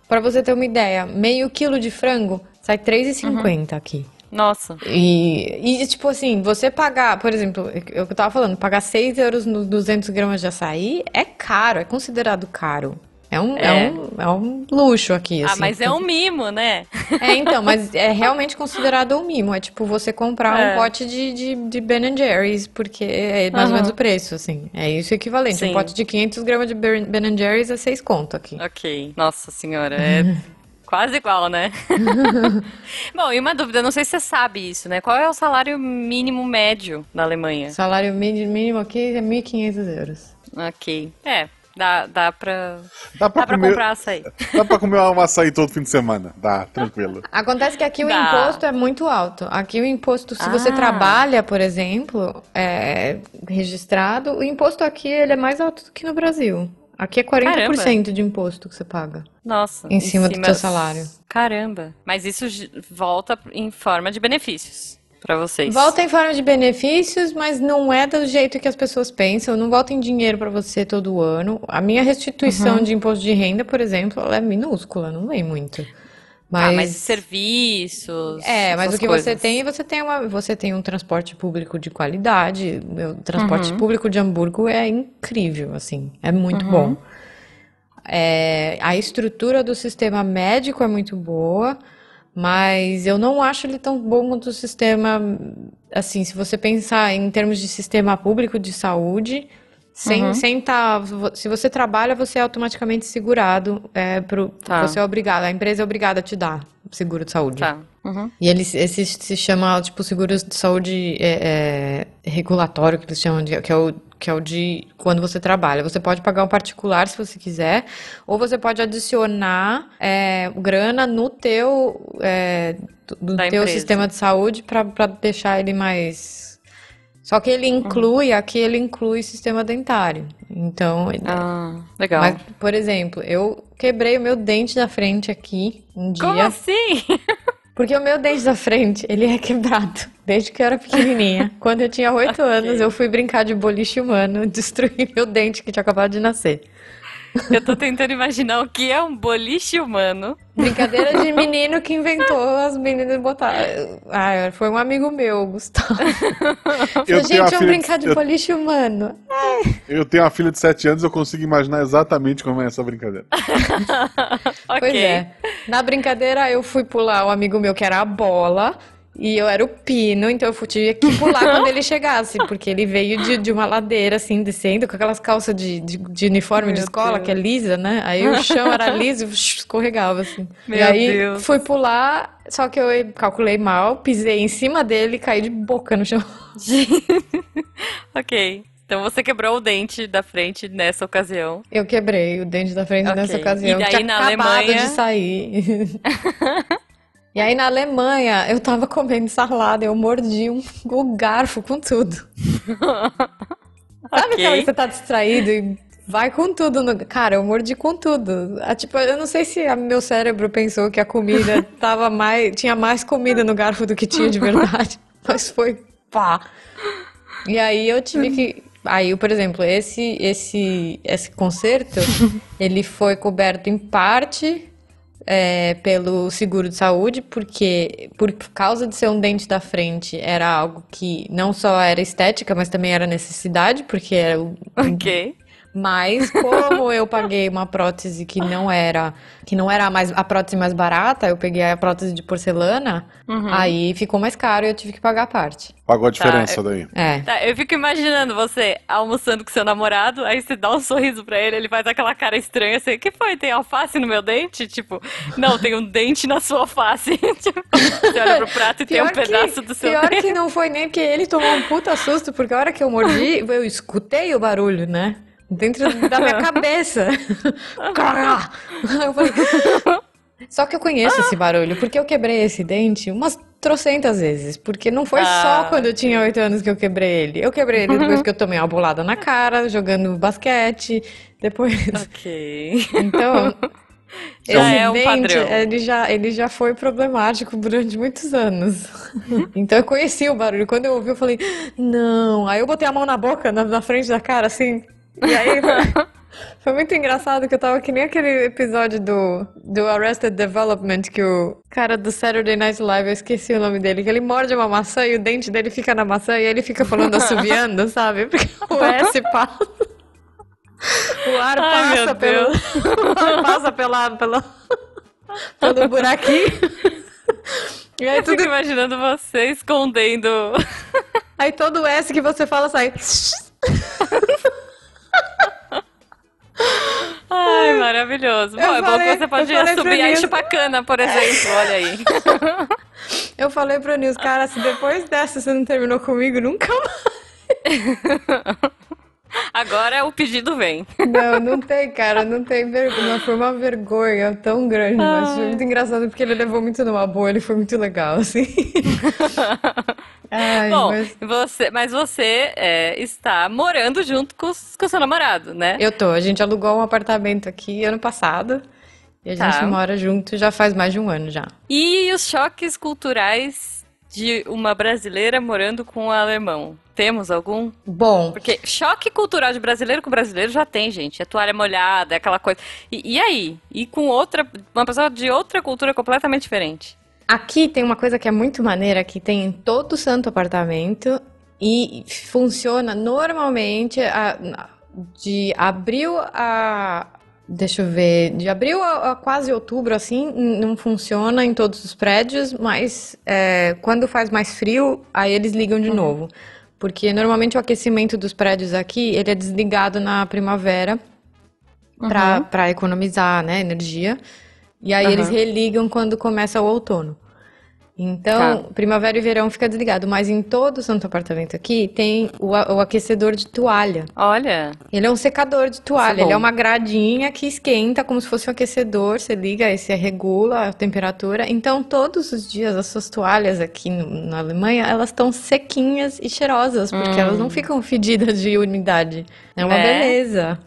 pra você ter uma ideia, meio quilo de frango sai R$3,50 Uhum. aqui. Nossa. E, e, tipo assim, você pagar, por exemplo, eu que eu tava falando, pagar 6 euros nos 200 gramas de açaí é caro, é considerado caro. É um, é. É. um, é um luxo aqui, Ah, assim. mas é um mimo, né? É, então, mas é realmente considerado um mimo. É tipo você comprar É. um pote de, de, de Ben Jerry's, porque é mais ou Aham. menos o preço, assim. É isso equivalente. Um Sim. pote de 500 gramas de Ben Ben Jerry's é 6 conto aqui. Ok. Nossa senhora, é quase igual, né? Bom, e uma dúvida, não sei se você sabe isso, né? Qual é o salário mínimo médio na Alemanha? Salário mínimo aqui é 1.500 euros. Ok. É, dá, dá pra. Dá pra, Dá pra comer, comprar açaí. dá pra comer um açaí todo fim de semana. Dá, tranquilo. Acontece que aqui o Dá. imposto é muito alto. Aqui o imposto, se você Ah. trabalha, por exemplo, é, registrado, o imposto aqui ele é mais alto do que no Brasil. Aqui é 40% de imposto que você paga. Nossa. Em cima do teu salário. Caramba. Mas isso volta em forma de benefícios pra vocês. Volta em forma de benefícios, mas não é do jeito que as pessoas pensam. Não volta em dinheiro pra você todo ano. A minha Uhum. restituição de imposto de renda, por exemplo, ela é minúscula, não vem muito. Ah, mas Mas serviços. É, mas o que você coisas. tem, você tem uma, você tem um transporte público de qualidade. O transporte Uhum. público de Hamburgo é incrível, assim, é muito bom. É, a estrutura do sistema médico é muito boa, mas eu não acho ele tão bom quanto o sistema, assim, se você pensar em termos de sistema público de saúde, sem, Uhum. sem tá, se você trabalha, você é automaticamente segurado, é, pro, Tá. você é obrigado, a empresa é obrigada a te dar seguro de saúde. Tá. Uhum. E eles, esse se chama, tipo, seguros de saúde é, é, regulatório, que eles chamam de, que é, o, que é o de quando você trabalha. Você pode pagar um particular se você quiser, ou você pode adicionar é, grana no teu, é, do Da teu empresa. sistema de saúde para deixar ele mais... Só que ele inclui, aqui ele inclui sistema dentário. Então, Ah, legal. mas, por exemplo, eu quebrei o meu dente da frente aqui um dia. Como assim? Porque o meu dente da frente, ele é quebrado. Desde que eu era pequenininha. Quando eu tinha oito anos, eu fui brincar de boliche humano, destruí meu dente que tinha acabado de nascer. Eu tô tentando imaginar o que é um boliche humano. Brincadeira de menino que inventou as meninas botar. Ah, foi um amigo meu, Gustavo. Eu gente, vamos filha brincar de eu- boliche humano. Eu tenho uma filha de 7 anos, eu consigo imaginar exatamente como é essa brincadeira. ok. Pois é. Na brincadeira, eu fui pular o amigo meu que era a bola. E eu era o pino, então eu tinha que pular quando ele chegasse, porque ele veio de, de uma ladeira, assim, descendo, com aquelas calças de, de, de uniforme de Meu escola, Deus. que é lisa, né? Aí o chão era liso e escorregava, assim. e Meu aí Deus. fui pular, só que eu calculei mal, pisei em cima dele e caí de boca no chão. ok. Então você quebrou o dente da frente nessa ocasião. Eu quebrei o dente da frente Ok. nessa ocasião. E daí na acabado Alemanha? de sair. E aí na Alemanha, eu tava comendo salada, eu mordi um, o garfo com tudo. Sabe Ok. aquela que você tá distraído e vai com tudo no... Cara, eu mordi com tudo. Ah, tipo, eu não sei se a- meu cérebro pensou que a comida tava mais... Tinha mais comida no garfo do que tinha de verdade. Mas foi pá. E aí eu tive que. Aí, por exemplo, esse, esse, esse concerto, ele foi coberto em parte é, pelo seguro de saúde, porque por causa de ser um dente da frente, era algo que não só era estética, mas também era necessidade, porque era o Ok. Mas como eu paguei uma prótese que não era, que não era a, mais, a prótese mais barata, eu peguei a prótese de porcelana, aí ficou mais caro e eu tive que pagar a parte. Pagou a diferença daí. É. Tá, eu fico imaginando você almoçando com seu namorado, aí você dá um sorriso pra ele, ele faz aquela cara estranha assim, que foi? Tem alface no meu dente? Tipo, não, tem um dente na sua face. tipo, você olha pro prato e tem um Pior que- pedaço do seu Pior dente. que não foi nem porque ele tomou um puta susto, porque a hora que eu mordi, eu escutei o barulho, né? Dentro da minha cabeça. Eu falei, Só que eu conheço esse barulho, porque eu quebrei esse dente umas trocentas vezes. Porque não foi Ah. só quando eu tinha oito anos que eu quebrei ele. Eu quebrei ele depois que eu tomei uma bolada na cara, jogando basquete. Depois. Ok. Então. Já esse é um dente, padrão. Ele já, ele já foi problemático durante muitos anos. Então eu conheci o barulho. Quando eu ouvi, eu falei, não. Aí eu botei a mão na boca, na, na frente da cara, assim. E aí foi muito engraçado que eu tava que nem aquele episódio do, do Arrested Development que o cara do Saturday Night Live, eu esqueci o nome dele, que ele morde uma maçã e o dente dele fica na maçã e ele fica falando assoviando, sabe? Porque o S passa. O ar Ai, passa pelo. O ar passa pela, pela, pelo buraquinho. E aí, Eu tudo, imaginando você escondendo. aí todo S que você fala sai. Ai, maravilhoso. Bom, Eu é bom falei- que você pode eu falei pro assobiar e Nilson. chupar cana, por exemplo. Olha aí. Eu falei pro Nils, cara, se depois dessa você não terminou comigo, nunca mais. Agora o pedido vem. Não, não tem, cara, não tem vergonha. Foi uma vergonha tão grande, mas foi muito engraçado porque ele levou muito numa boa, ele foi muito legal, assim. Ai, Bom, mas você, mas você é, está morando junto com, com seu namorado, né? eu tô. A gente alugou um apartamento aqui ano passado e a Tá. gente mora junto já faz mais de um ano já. E os choques culturais de uma brasileira morando com um alemão? Temos algum? Bom, Porque choque cultural de brasileiro com brasileiro já tem, gente. É toalha molhada, é aquela coisa. E, e aí? E com outra, uma pessoa de outra cultura completamente diferente? Aqui tem uma coisa que é muito maneira, que tem em todo santo apartamento e funciona normalmente a- de abril a. Deixa eu ver, de abril a, a quase outubro, assim, não funciona em todos os prédios, mas é, quando faz mais frio, aí eles ligam de novo. Porque normalmente o aquecimento dos prédios aqui, ele é desligado na primavera para para economizar, né, energia. E aí Aham. eles religam quando começa o outono. Então, Tá. primavera e verão fica desligado, mas em todo o santo apartamento aqui tem o, o aquecedor de toalha. Olha, Ele é um secador de toalha, é ele é uma gradinha que esquenta como se fosse um aquecedor, você liga, aí você regula a temperatura. Então, todos os dias as suas toalhas aqui no- na Alemanha, elas estão sequinhas e cheirosas, porque elas não ficam fedidas de umidade. É uma Hum. É. beleza.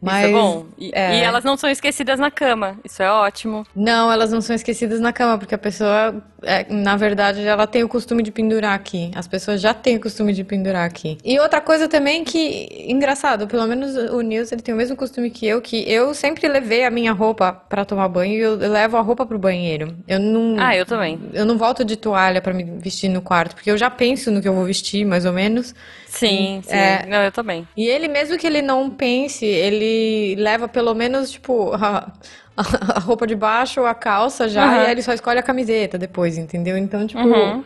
Mas isso é bom. E, é. e elas não são esquecidas na cama. Isso é ótimo. Não, elas não são esquecidas na cama, porque a pessoa, é, na verdade, ela tem o costume de pendurar aqui. As pessoas já têm o costume de pendurar aqui. E outra coisa também que, engraçado, pelo menos o Nils, ele tem o mesmo costume que eu, que eu sempre levei a minha roupa pra tomar banho e eu levo a roupa pro banheiro. Eu não, Ah, eu também. eu não volto de toalha pra me vestir no quarto, porque eu já penso no que eu vou vestir, mais ou menos. Sim, sim. É. Não, eu também. E ele, mesmo que ele não pense, ele leva pelo menos, tipo, a, a roupa de baixo, a calça já, Uhum. e aí ele só escolhe a camiseta depois, entendeu? Então, tipo, Uhum.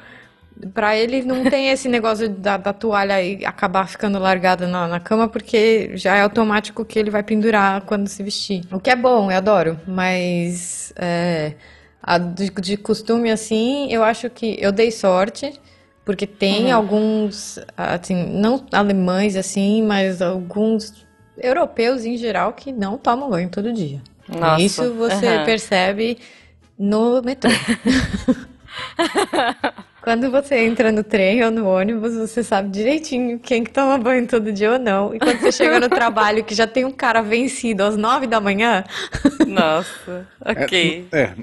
pra ele não tem esse negócio da, da toalha e acabar ficando largada na, na cama, porque já é automático que ele vai pendurar quando se vestir. O que é bom, eu adoro, mas é, a- de, de costume assim, eu acho que eu dei sorte. Porque tem Uhum. alguns, assim, não alemães assim, mas alguns europeus em geral que não tomam banho todo dia. Nossa, Isso você aham. percebe no metrô. Quando você entra no trem ou no ônibus, você sabe direitinho quem que toma banho todo dia ou não. E quando você chega no trabalho que já tem um cara vencido às nove da manhã. Nossa, ok. É, é,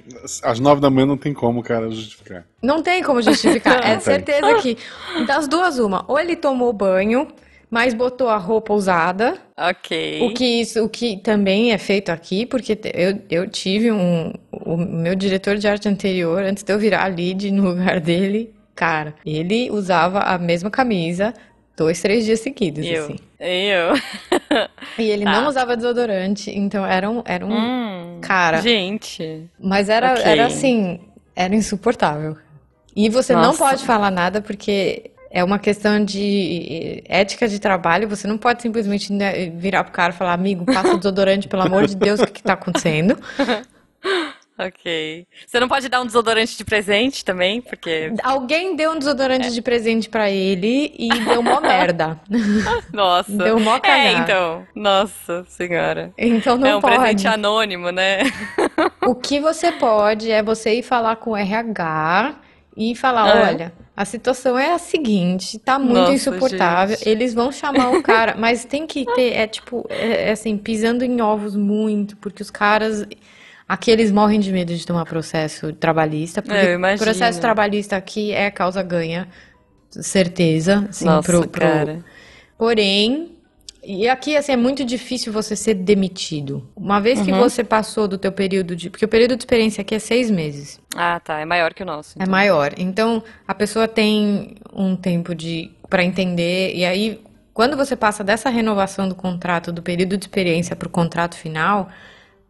às nove da manhã não tem como o cara justificar. Não tem como justificar. é certeza que das duas, uma. Ou ele tomou banho mas botou a roupa usada. Ok. O que isso, o que também é feito aqui, porque eu, eu tive um. O meu diretor de arte anterior, antes de eu virar lead no lugar dele, cara, ele usava a mesma camisa dois, três dias seguidos, eu. assim. Eu. E ele tá. não usava desodorante, então era um, era um hum, cara. Gente. Mas era, okay. era assim, era insuportável. E você Nossa. não pode falar nada porque é uma questão de ética de trabalho. Você não pode simplesmente né, virar pro cara e falar, amigo, passa desodorante, pelo amor de Deus, o que, que tá acontecendo? Ok. Você não pode dar um desodorante de presente também, porque. Alguém deu um desodorante é. de presente para ele e deu mó merda. Nossa. Deu mó cagada. É, então. Nossa senhora. Então não É um pode. presente anônimo, né? o que você pode é você ir falar com o RH e falar, é. olha, a situação é a seguinte, tá muito Nossa, insuportável. Gente. Eles vão chamar o cara, mas tem que ter, é tipo, é, é, assim, pisando em ovos muito, porque os caras. Aqui eles morrem de medo de tomar processo trabalhista, porque é, processo trabalhista aqui é causa ganha, certeza, assim, Nossa, pro, pro... Cara. Porém, e aqui, assim, é muito difícil você ser demitido. Uma vez que uhum. você passou do teu período de... Porque o período de experiência aqui é seis meses. Ah, tá. É maior que o nosso. É então. É maior. Então, a pessoa tem um tempo de para entender. E aí, quando você passa dessa renovação do contrato, do período de experiência para o contrato final,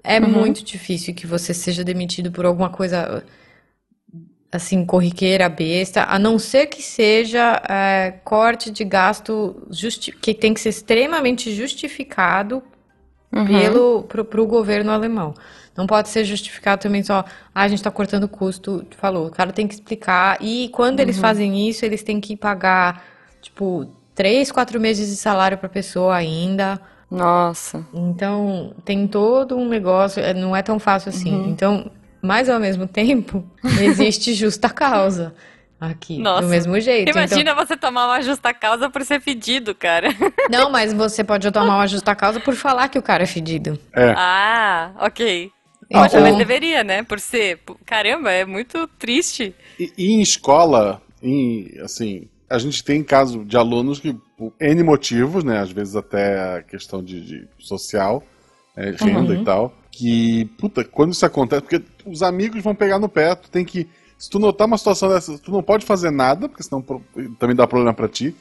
é uhum. muito difícil que você seja demitido por alguma coisa assim, corriqueira, besta, a não ser que seja é, corte de gasto que tem que ser extremamente justificado uhum. pelo pro, pro governo alemão. Não pode ser justificado também só, ah, a gente está cortando custo, falou. O cara tem que explicar. E quando uhum. eles fazem isso, eles têm que pagar, tipo, três, quatro meses de salário para a pessoa ainda. Nossa. Então, tem todo um negócio, é, não é tão fácil assim. Uhum. Então, mas ao mesmo tempo, existe justa causa aqui. Nossa. Do mesmo jeito. Imagina então... você tomar uma justa causa por ser fedido, cara. Não, mas você pode tomar uma justa causa por falar que o cara é fedido. É. Ah, ok. Poxa, então... mas deveria, né? Por ser. Caramba, é muito triste. E, e em escola, em, assim, a gente tem caso de alunos que, por N motivos, né? Às vezes até a questão de, de social, é, renda uhum. e tal que, puta, quando isso acontece, porque os amigos vão pegar no pé, tu tem que. Se tu notar uma situação dessa, tu não pode fazer nada, porque senão também dá problema para ti.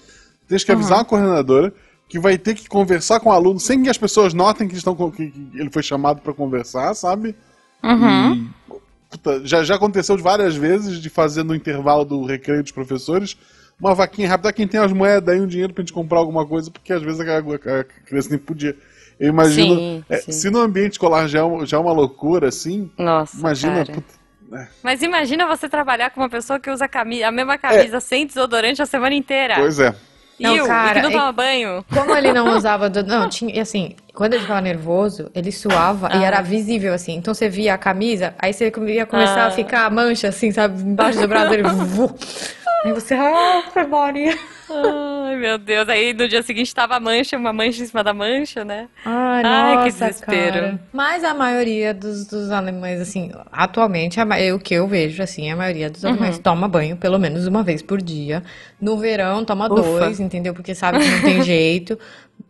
Tens que avisar uhum. a coordenadora que vai ter que conversar com o aluno sem que as pessoas notem que, estão, que, que ele foi chamado para conversar, sabe? Uhum. E, puta, já, já aconteceu várias vezes de fazer no intervalo do recreio dos professores uma vaquinha rápida, quem tem as moedas aí, um dinheiro pra gente comprar alguma coisa, porque às vezes a, a criança nem podia. Eu imagino. Sim, é, sim. Se no ambiente escolar já, é já é uma loucura, assim. Nossa. Imagina. é. Mas imagina você trabalhar com uma pessoa que usa a, camisa, a mesma camisa é. sem desodorante a semana inteira. Pois é. Não, Iu, cara, e que não toma banho. Como ele não usava. Do, não, tinha. Assim, quando ele ficava nervoso, ele suava ah. e era visível, assim. Então você via a camisa, aí você ia começar ah. a ficar a mancha, assim, sabe? Embaixo do braço dele. aí você. Ah, Maria. Ai, meu Deus. Aí no dia seguinte tava a mancha, uma mancha em cima da mancha, né? Ai, Ai nossa, que desespero. Cara. Mas a maioria dos, dos alemães, assim, atualmente, a, o que eu vejo, assim, a maioria dos alemães uhum. toma banho pelo menos uma vez por dia. No verão, toma Ufa. dois, entendeu? Porque sabe que não tem jeito.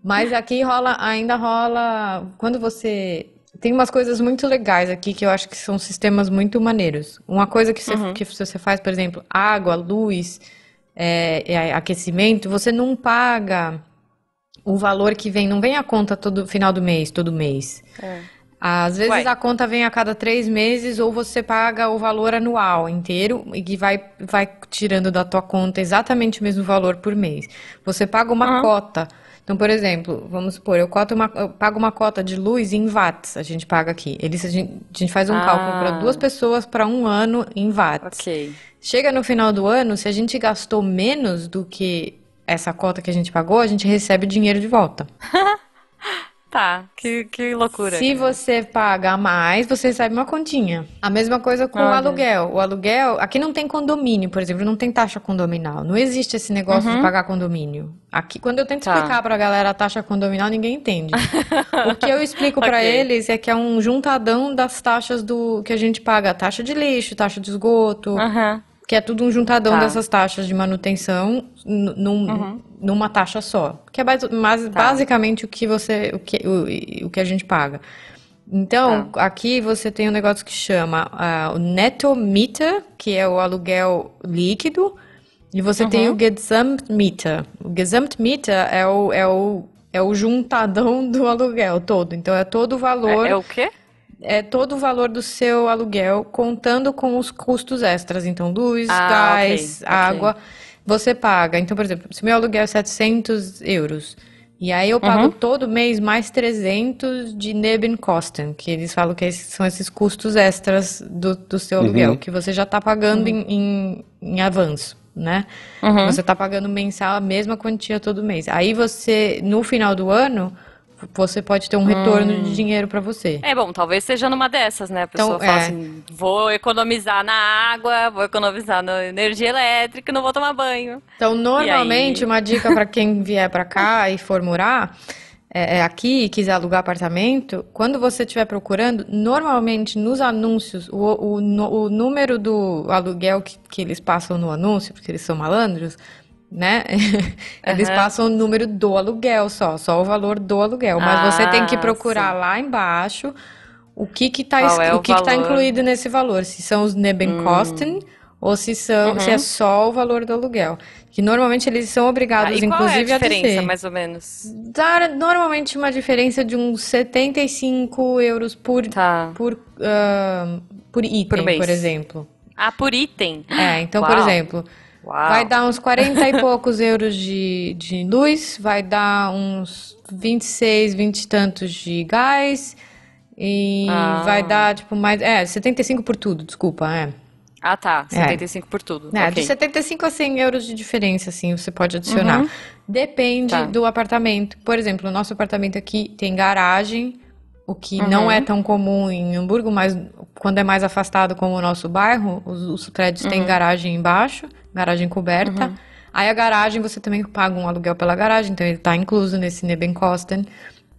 Mas aqui rola, ainda rola. Quando você tem umas coisas muito legais aqui que eu acho que são sistemas muito maneiros. Uma coisa que você, uhum. que você faz, por exemplo, água, luz, é, é, aquecimento, você não paga o valor que vem, não vem a conta todo final do mês, todo mês. É. Às vezes a conta vem a cada três meses ou você paga o valor anual inteiro e que vai, vai tirando da tua conta exatamente o mesmo valor por mês. Você paga uma uhum. cota. Então, por exemplo, vamos supor, eu, uma, eu, pago uma cota de luz em watts, a gente paga aqui. Eles, a, gente, a gente faz um ah. cálculo para duas pessoas para um ano em watts. Ok. Chega no final do ano, se a gente gastou menos do que essa cota que a gente pagou, a gente recebe o dinheiro de volta. Tá, que, que loucura. Se cara. você paga mais, você recebe uma continha. A mesma coisa com o Olha. aluguel. O aluguel, aqui não tem condomínio, por exemplo, não tem taxa condominal. Não existe esse negócio de pagar condomínio. Aqui, quando eu tento Uhum. Tá. explicar pra galera a taxa condominal, ninguém entende. o que eu explico pra Ok. eles é que é um juntadão das taxas do que a gente paga, taxa de lixo, taxa de esgoto, Aham. Que é tudo um juntadão Tá. dessas taxas de manutenção num- numa taxa só. Que é bas- mas basicamente o que você o que, o, o que a gente paga. Então, aqui você tem um negócio que chama ah, o netto meter, que é o aluguel líquido, e você tem o Gesamtmieter. O Gesamtmieter é o, é o é o juntadão do aluguel todo. Então é todo o valor É, é o quê? É todo o valor do seu aluguel, contando com os custos extras. Então, luz, Ah, gás, ok, ok. água, você paga. Então, por exemplo, se meu aluguel é 700 euros, e aí eu pago Uhum. todo mês mais 300 de Nebenkosten, que eles falam que esses são esses custos extras do, do seu aluguel, que você já está pagando em, em, em avanço. Né? Uhum. Você está pagando mensal a mesma quantia todo mês. Aí você, no final do ano, você pode ter um retorno Hum. de dinheiro para você. É bom, talvez seja numa dessas, né? A pessoa Então, fala é. assim: vou economizar na água, vou economizar na energia elétrica não vou tomar banho. Então, normalmente, aí? uma dica para quem vier para cá e for morar é, é aqui e quiser alugar apartamento, quando você estiver procurando, normalmente nos anúncios, o, o, no- o número do aluguel que, que eles passam no anúncio, porque eles são malandros, né? Eles Aham. passam o número do aluguel só, só o valor do aluguel. Mas você tem que Ah, procurar sim. lá embaixo o que que tá, é o o que que tá incluído nesse valor. Se são os Nebenkosten ou se, são, Uhum. se é só o valor do aluguel. Que normalmente eles são obrigados, Ah, e qual é a inclusive, a diferença, dizer. mais ou menos? Dá normalmente uma diferença de uns 75 euros por, Tá. por, ah, por item, Por mês. exemplo. Ah, por item. É, então, por Uau. exemplo, Uau. vai dar uns 40 e poucos euros de, de luz, vai dar uns 26, 20 e tantos de gás, e Ah. vai dar, tipo, mais. É, 75 por tudo, desculpa, é. Ah, tá. É. 75 por tudo. É, ok. de 75 a 100 euros de diferença, assim, você pode adicionar. Depende Tá. do apartamento. Por exemplo, o nosso apartamento aqui tem garagem, o que não é tão comum em Hamburgo, mas quando é mais afastado, como o nosso bairro, os, os prédios têm garagem embaixo, garagem coberta. Aí a garagem, você também paga um aluguel pela garagem, então ele tá incluso nesse Nebenkosten.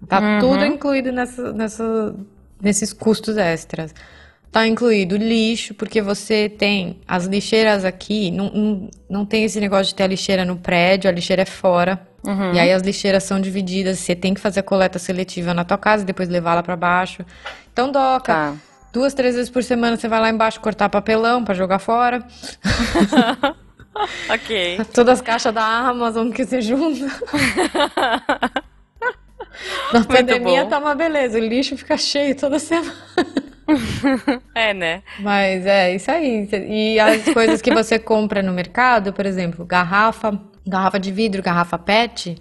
Tá tudo incluído nessa, nessa, nesses custos extras. Tá incluído lixo, porque você tem as lixeiras aqui, não, não, não tem esse negócio de ter a lixeira no prédio, a lixeira é fora. E aí as lixeiras são divididas, você tem que fazer a coleta seletiva na tua casa e depois levar lá pra baixo. Então, doca, Tá. duas, três vezes por semana você vai lá embaixo cortar papelão pra jogar fora. Ok. Todas as caixas da Amazon que você junta. Na pandemia bom. tá uma beleza, o lixo fica cheio toda semana. É, né? Mas é isso aí. E as coisas que você compra no mercado, por exemplo, garrafa, garrafa de vidro, garrafa PET,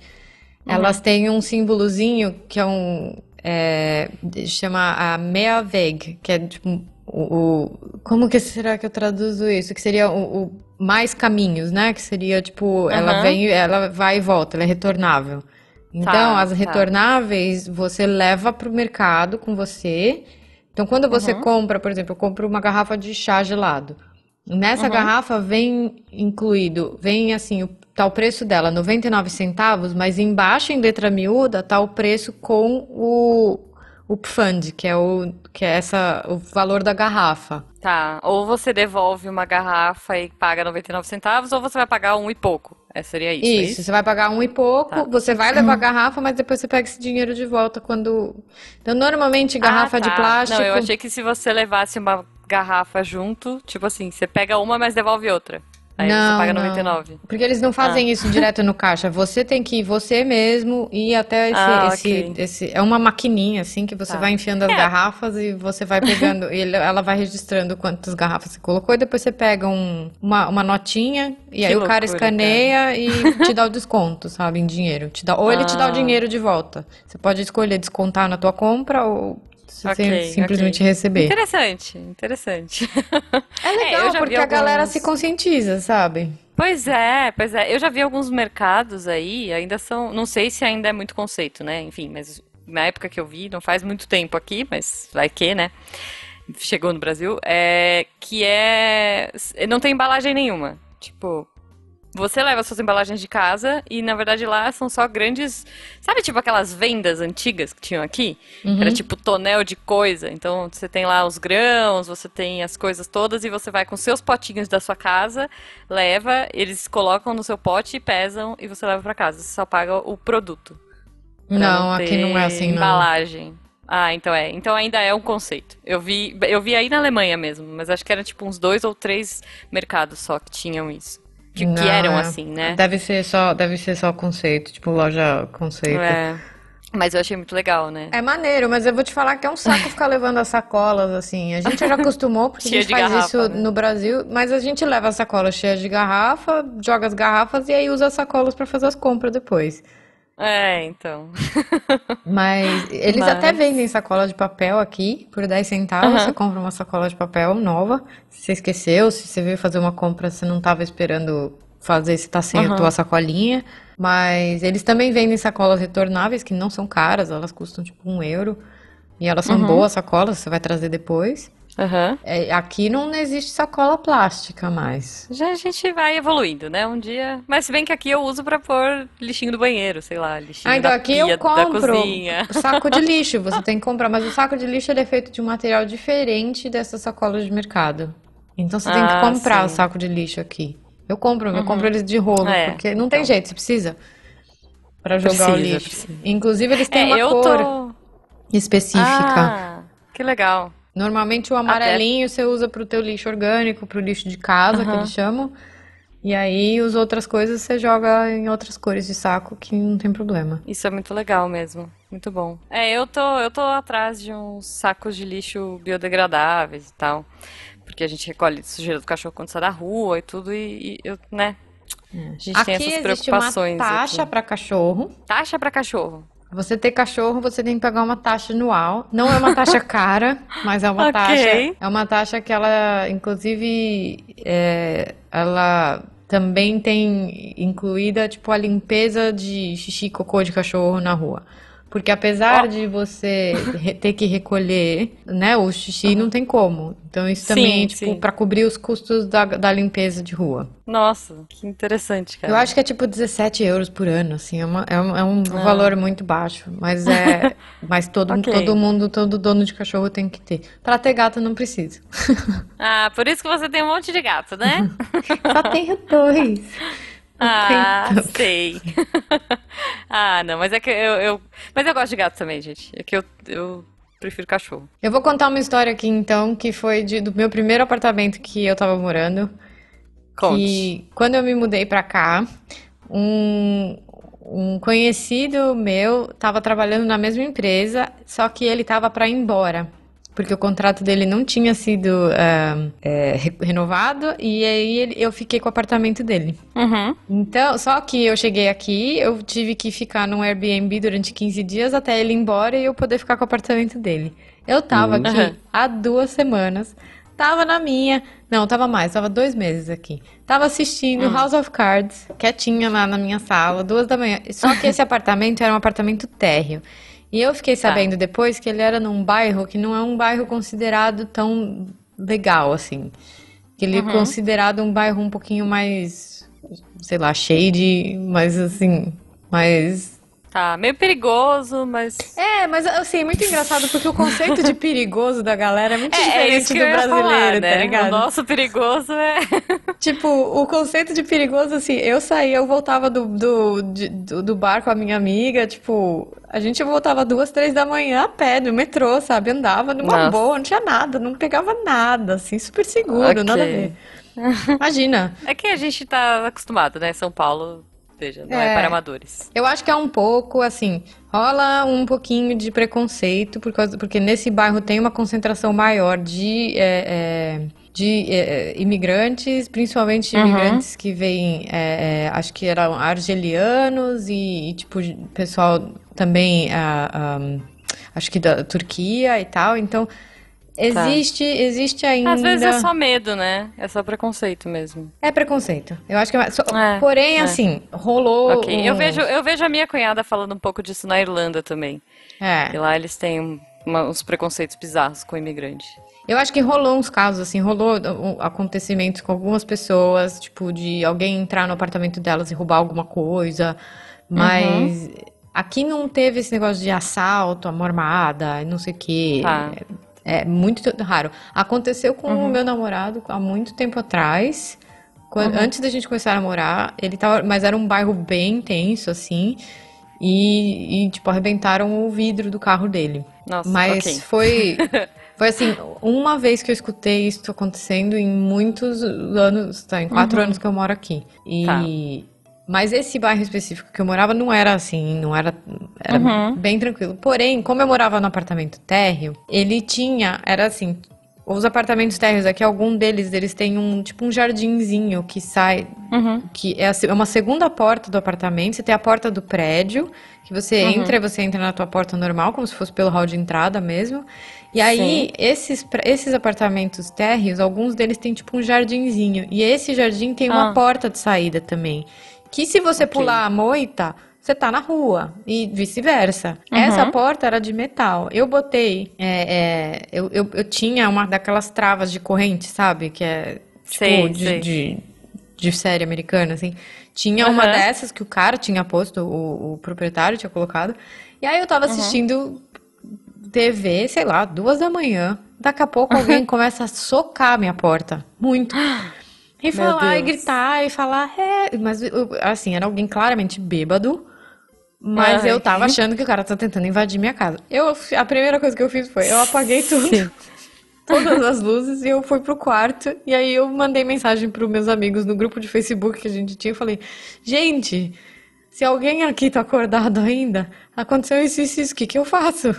elas têm um símbolozinho que é um. É, chama a Mehrweg, que é tipo. O, o- como que será que eu traduzo isso? Que seria o, o mais caminhos, né? Que seria tipo, ela Aham. vem, ela vai e volta, ela é retornável. Então, Tá, as tá. retornáveis você leva para o mercado com você. Então, quando você Uhum. compra, por exemplo, eu compro uma garrafa de chá gelado. Nessa Uhum. garrafa vem incluído, vem assim, o, tá o preço dela, 99 centavos, mas embaixo em letra miúda tá o preço com o, o Pfand, que é o que é essa o valor da garrafa. Tá. Ou você devolve uma garrafa e paga 99 centavos, ou você vai pagar um e pouco. É, seria isso, é Isso, isso? você vai pagar um e pouco, Tá. você vai levar a garrafa, mas depois você pega esse dinheiro de volta quando. Então, normalmente, garrafa Ah, de tá. plástico. Não, eu achei que se você levasse uma garrafa junto, tipo assim, você pega uma, mas devolve outra. Aí você Não, paga não. 99. Porque eles não fazem Ah. isso direto no caixa. Você tem que ir você mesmo ir até esse, Ah, esse, ok. esse- É uma maquininha, assim, que você Tá. vai enfiando as É. garrafas e você vai pegando. e ela vai registrando quantas garrafas você colocou e depois você pega um- uma, uma notinha e Que aí o cara loucura, escaneia e te dá o desconto, sabe, em dinheiro. Te dá, ou ele te dá o Ah. dinheiro de volta. Você pode escolher descontar na tua compra ou se Ok, você simplesmente ok. receber. Interessante, interessante. É É, legal, vi porque a galera se conscientiza, sabe? Pois é, pois é. Eu já vi alguns mercados aí, ainda são. Não sei se ainda é muito conceito, né? Enfim, mas na época que eu vi, não faz muito tempo aqui, mas vai que, né? Chegou no Brasil, é que é. Não tem embalagem nenhuma. Tipo, você leva suas embalagens de casa e, na verdade, lá são só grandes. Sabe, tipo aquelas vendas antigas que tinham aqui? Uhum. Era tipo tonel de coisa. Então você tem lá os grãos, você tem as coisas todas e você vai com seus potinhos da sua casa, leva, eles colocam no seu pote e pesam e você leva para casa. Você só paga o produto. Não, aqui não é assim, embalagem. não. Ah, então é. Então ainda é um conceito. Eu vi, eu vi aí na Alemanha mesmo, mas acho que era tipo uns dois ou três mercados só que tinham isso. Que, Não, que eram é. assim, né? Deve ser só, deve ser só conceito, tipo loja conceito. É. Mas eu achei muito legal, né? É maneiro, mas eu vou te falar que é um saco ficar levando as sacolas, assim. A gente já acostumou, porque a gente faz garrafa, isso né? no Brasil, mas a gente leva as sacolas cheias de garrafa, joga as garrafas e aí usa as sacolas para fazer as compras depois. É, então. Mas eles Mas... até vendem sacola de papel aqui por 10 centavos. Uhum. Você compra uma sacola de papel nova. Se você esqueceu, se você veio fazer uma compra, você não estava esperando fazer, você tá sem uhum. a tua sacolinha. Mas eles também vendem sacolas retornáveis, que não são caras, elas custam tipo um euro. E elas são uhum. boas sacolas, você vai trazer depois. Uhum. É, aqui não existe sacola plástica mais. Já a gente vai evoluindo, né? Um dia. Mas se bem que aqui eu uso para pôr lixinho do banheiro, sei lá, lixinho ah, então da aqui pia, eu compro saco de lixo. Você tem que comprar, mas o saco de lixo é feito de um material diferente dessas sacolas de mercado. Então você tem que ah, comprar sim. o saco de lixo aqui. Eu compro, uhum. eu compro eles de rolo, é, porque não tem então. jeito, você precisa para jogar precisa, o lixo. Precisa. Inclusive eles têm é, uma cor tô... específica. Ah, que legal. Normalmente o amarelinho Até... você usa para o teu lixo orgânico, para o lixo de casa, uhum. que eles chamam. E aí as outras coisas você joga em outras cores de saco que não tem problema. Isso é muito legal mesmo. Muito bom. É, eu tô, eu tô atrás de uns sacos de lixo biodegradáveis e tal. Porque a gente recolhe sujeira do cachorro quando sai da rua e tudo, e, e eu, né? É. A gente aqui tem essas preocupações. Uma taxa para cachorro. Taxa para cachorro. Você ter cachorro, você tem que pagar uma taxa anual. Não é uma taxa cara, mas é uma okay. taxa. É uma taxa que ela, inclusive, é, ela também tem incluída tipo a limpeza de xixi e cocô de cachorro na rua. Porque apesar oh. de você ter que recolher, né, o xixi não tem como. Então isso também, sim, tipo, para cobrir os custos da, da limpeza de rua. Nossa, que interessante, cara. Eu acho que é tipo 17 euros por ano, assim, é, uma, é um, é um ah. valor muito baixo. Mas é. mas todo, okay. todo mundo, todo dono de cachorro tem que ter. Pra ter gato não precisa. ah, por isso que você tem um monte de gato, né? Só tenho dois. Ah, sei. ah, não, mas é que eu, eu, Mas eu gosto de gato também, gente. É que eu, eu prefiro cachorro. Eu vou contar uma história aqui, então, que foi de, do meu primeiro apartamento que eu tava morando. Conte. Que quando eu me mudei pra cá, um, um conhecido meu tava trabalhando na mesma empresa, só que ele tava para ir embora porque o contrato dele não tinha sido uh, é, renovado e aí ele, eu fiquei com o apartamento dele. Uhum. Então, só que eu cheguei aqui, eu tive que ficar num Airbnb durante 15 dias até ele ir embora e eu poder ficar com o apartamento dele. Eu tava uhum. aqui há duas semanas, tava na minha, não, tava mais, tava dois meses aqui. Tava assistindo uhum. House of Cards, quietinha lá na minha sala, duas da manhã. Só que esse apartamento era um apartamento térreo. E eu fiquei tá. sabendo tá. depois que ele era num bairro que não é um bairro considerado tão legal assim. Que ele é uhum. é considerado um bairro um pouquinho mais, sei lá, shady, mas assim, mais Tá, meio perigoso, mas. É, mas assim, é muito engraçado porque o conceito de perigoso da galera é muito é, é diferente é do brasileiro, falar, tá né? tá ligado? O nosso perigoso é. tipo, o conceito de perigoso, assim, eu saía, eu voltava do, do, de, do, do, bar com a minha amiga, tipo, a gente voltava duas, três da manhã a pé, no metrô, sabe? Andava numa Nossa. boa, não tinha nada, não pegava nada, assim, super seguro, okay. nada a ver. Imagina. É que a gente tá acostumado, né? São Paulo seja, não é. é. para amadores. Eu acho que é um pouco, assim, rola um pouquinho de preconceito, por causa, porque nesse bairro tem uma concentração maior de. É, é, de é, imigrantes, principalmente uhum. imigrantes que vêm, é, acho que eram argelianos e, e tipo, pessoal também, acho que da Turquia e tal. Então, Existe, existe ainda. Às vezes é só medo, né? É só preconceito mesmo. É preconceito. Eu acho que é. só- É, Porém, é. assim, rolou. Um- Eu, vejo, eu vejo a minha cunhada falando um pouco disso na Irlanda também. É. E lá eles têm uma- uns preconceitos bizarros com o imigrante. Eu acho que rolou uns casos, assim, rolou acontecimentos com algumas pessoas, tipo, de alguém entrar no apartamento delas e roubar alguma coisa, mas Uhum. aqui não teve esse negócio de assalto, arma armada, não sei o quê. Tá. É, muito raro. Aconteceu com Uhum. o meu namorado há muito tempo atrás, quan- Uhum. antes da gente começar a namorar, ele tava, mas era um bairro bem intenso, assim, e, e, tipo, arrebentaram o vidro do carro dele. Nossa, Mas ok. foi. Foi assim, uma vez que eu escutei isso acontecendo em muitos anos, tá? Em quatro anos que eu moro aqui. E. Tá. Mas esse bairro específico que eu morava não era assim, não era. Era Uhum. bem tranquilo. Porém, como eu morava no apartamento térreo, ele tinha. Era assim. Os apartamentos térreos aqui, algum deles, eles têm um tipo um jardinzinho que sai Uhum. que é é uma segunda porta do apartamento. Você tem a porta do prédio, que você Uhum. entra e você entra na tua porta normal, como se fosse pelo hall de entrada mesmo. E aí, esses, esses apartamentos térreos, alguns deles têm tipo um jardinzinho. E esse jardim tem uma Ah. porta de saída também. Que se você Ok. pular a moita, você tá na rua. E vice-versa. Uhum. Essa porta era de metal. Eu botei. é, é, eu, eu, eu tinha uma daquelas travas de corrente, sabe? Que é tipo Sei, de- sei. de de série americana, assim. Tinha uma Aham. dessas que o cara tinha posto, o, o proprietário tinha colocado. E aí eu tava assistindo TV, sei lá, duas da manhã. Daqui a pouco alguém começa a socar a minha porta. Muito. E falar, e gritar, e falar, é. Mas, assim, era alguém claramente bêbado. Mas Ai. eu tava achando que o cara tá tentando invadir minha casa. Eu, a primeira coisa que eu fiz foi, eu apaguei tudo todas as luzes e eu fui pro quarto. E aí eu mandei mensagem pros meus amigos no grupo de Facebook que a gente tinha. Eu falei, gente, se alguém aqui tá acordado ainda, aconteceu isso, isso, isso, o que que eu faço?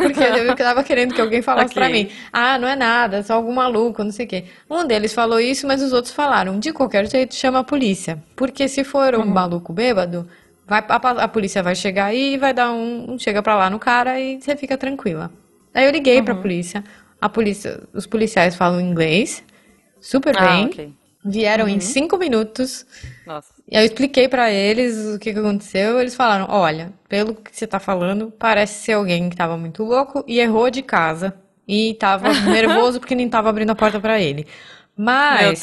Porque eu tava querendo que alguém falasse pra Ok. mim, ah, não é nada, é só algum maluco, não sei o quê. Um deles falou isso, mas os outros falaram, de qualquer jeito, chama a polícia. Porque se for um maluco bêbado, vai, a, a polícia vai chegar aí e vai dar um, chega pra lá no cara e você fica tranquila. Aí eu liguei pra polícia. A polícia, os policiais falam inglês, super Ah, bem. ok. Vieram em cinco minutos. Nossa. E eu expliquei pra eles o que, que aconteceu. Eles falaram: Olha, pelo que você tá falando, parece ser alguém que tava muito louco e errou de casa. E tava nervoso porque nem tava abrindo a porta pra ele. Mas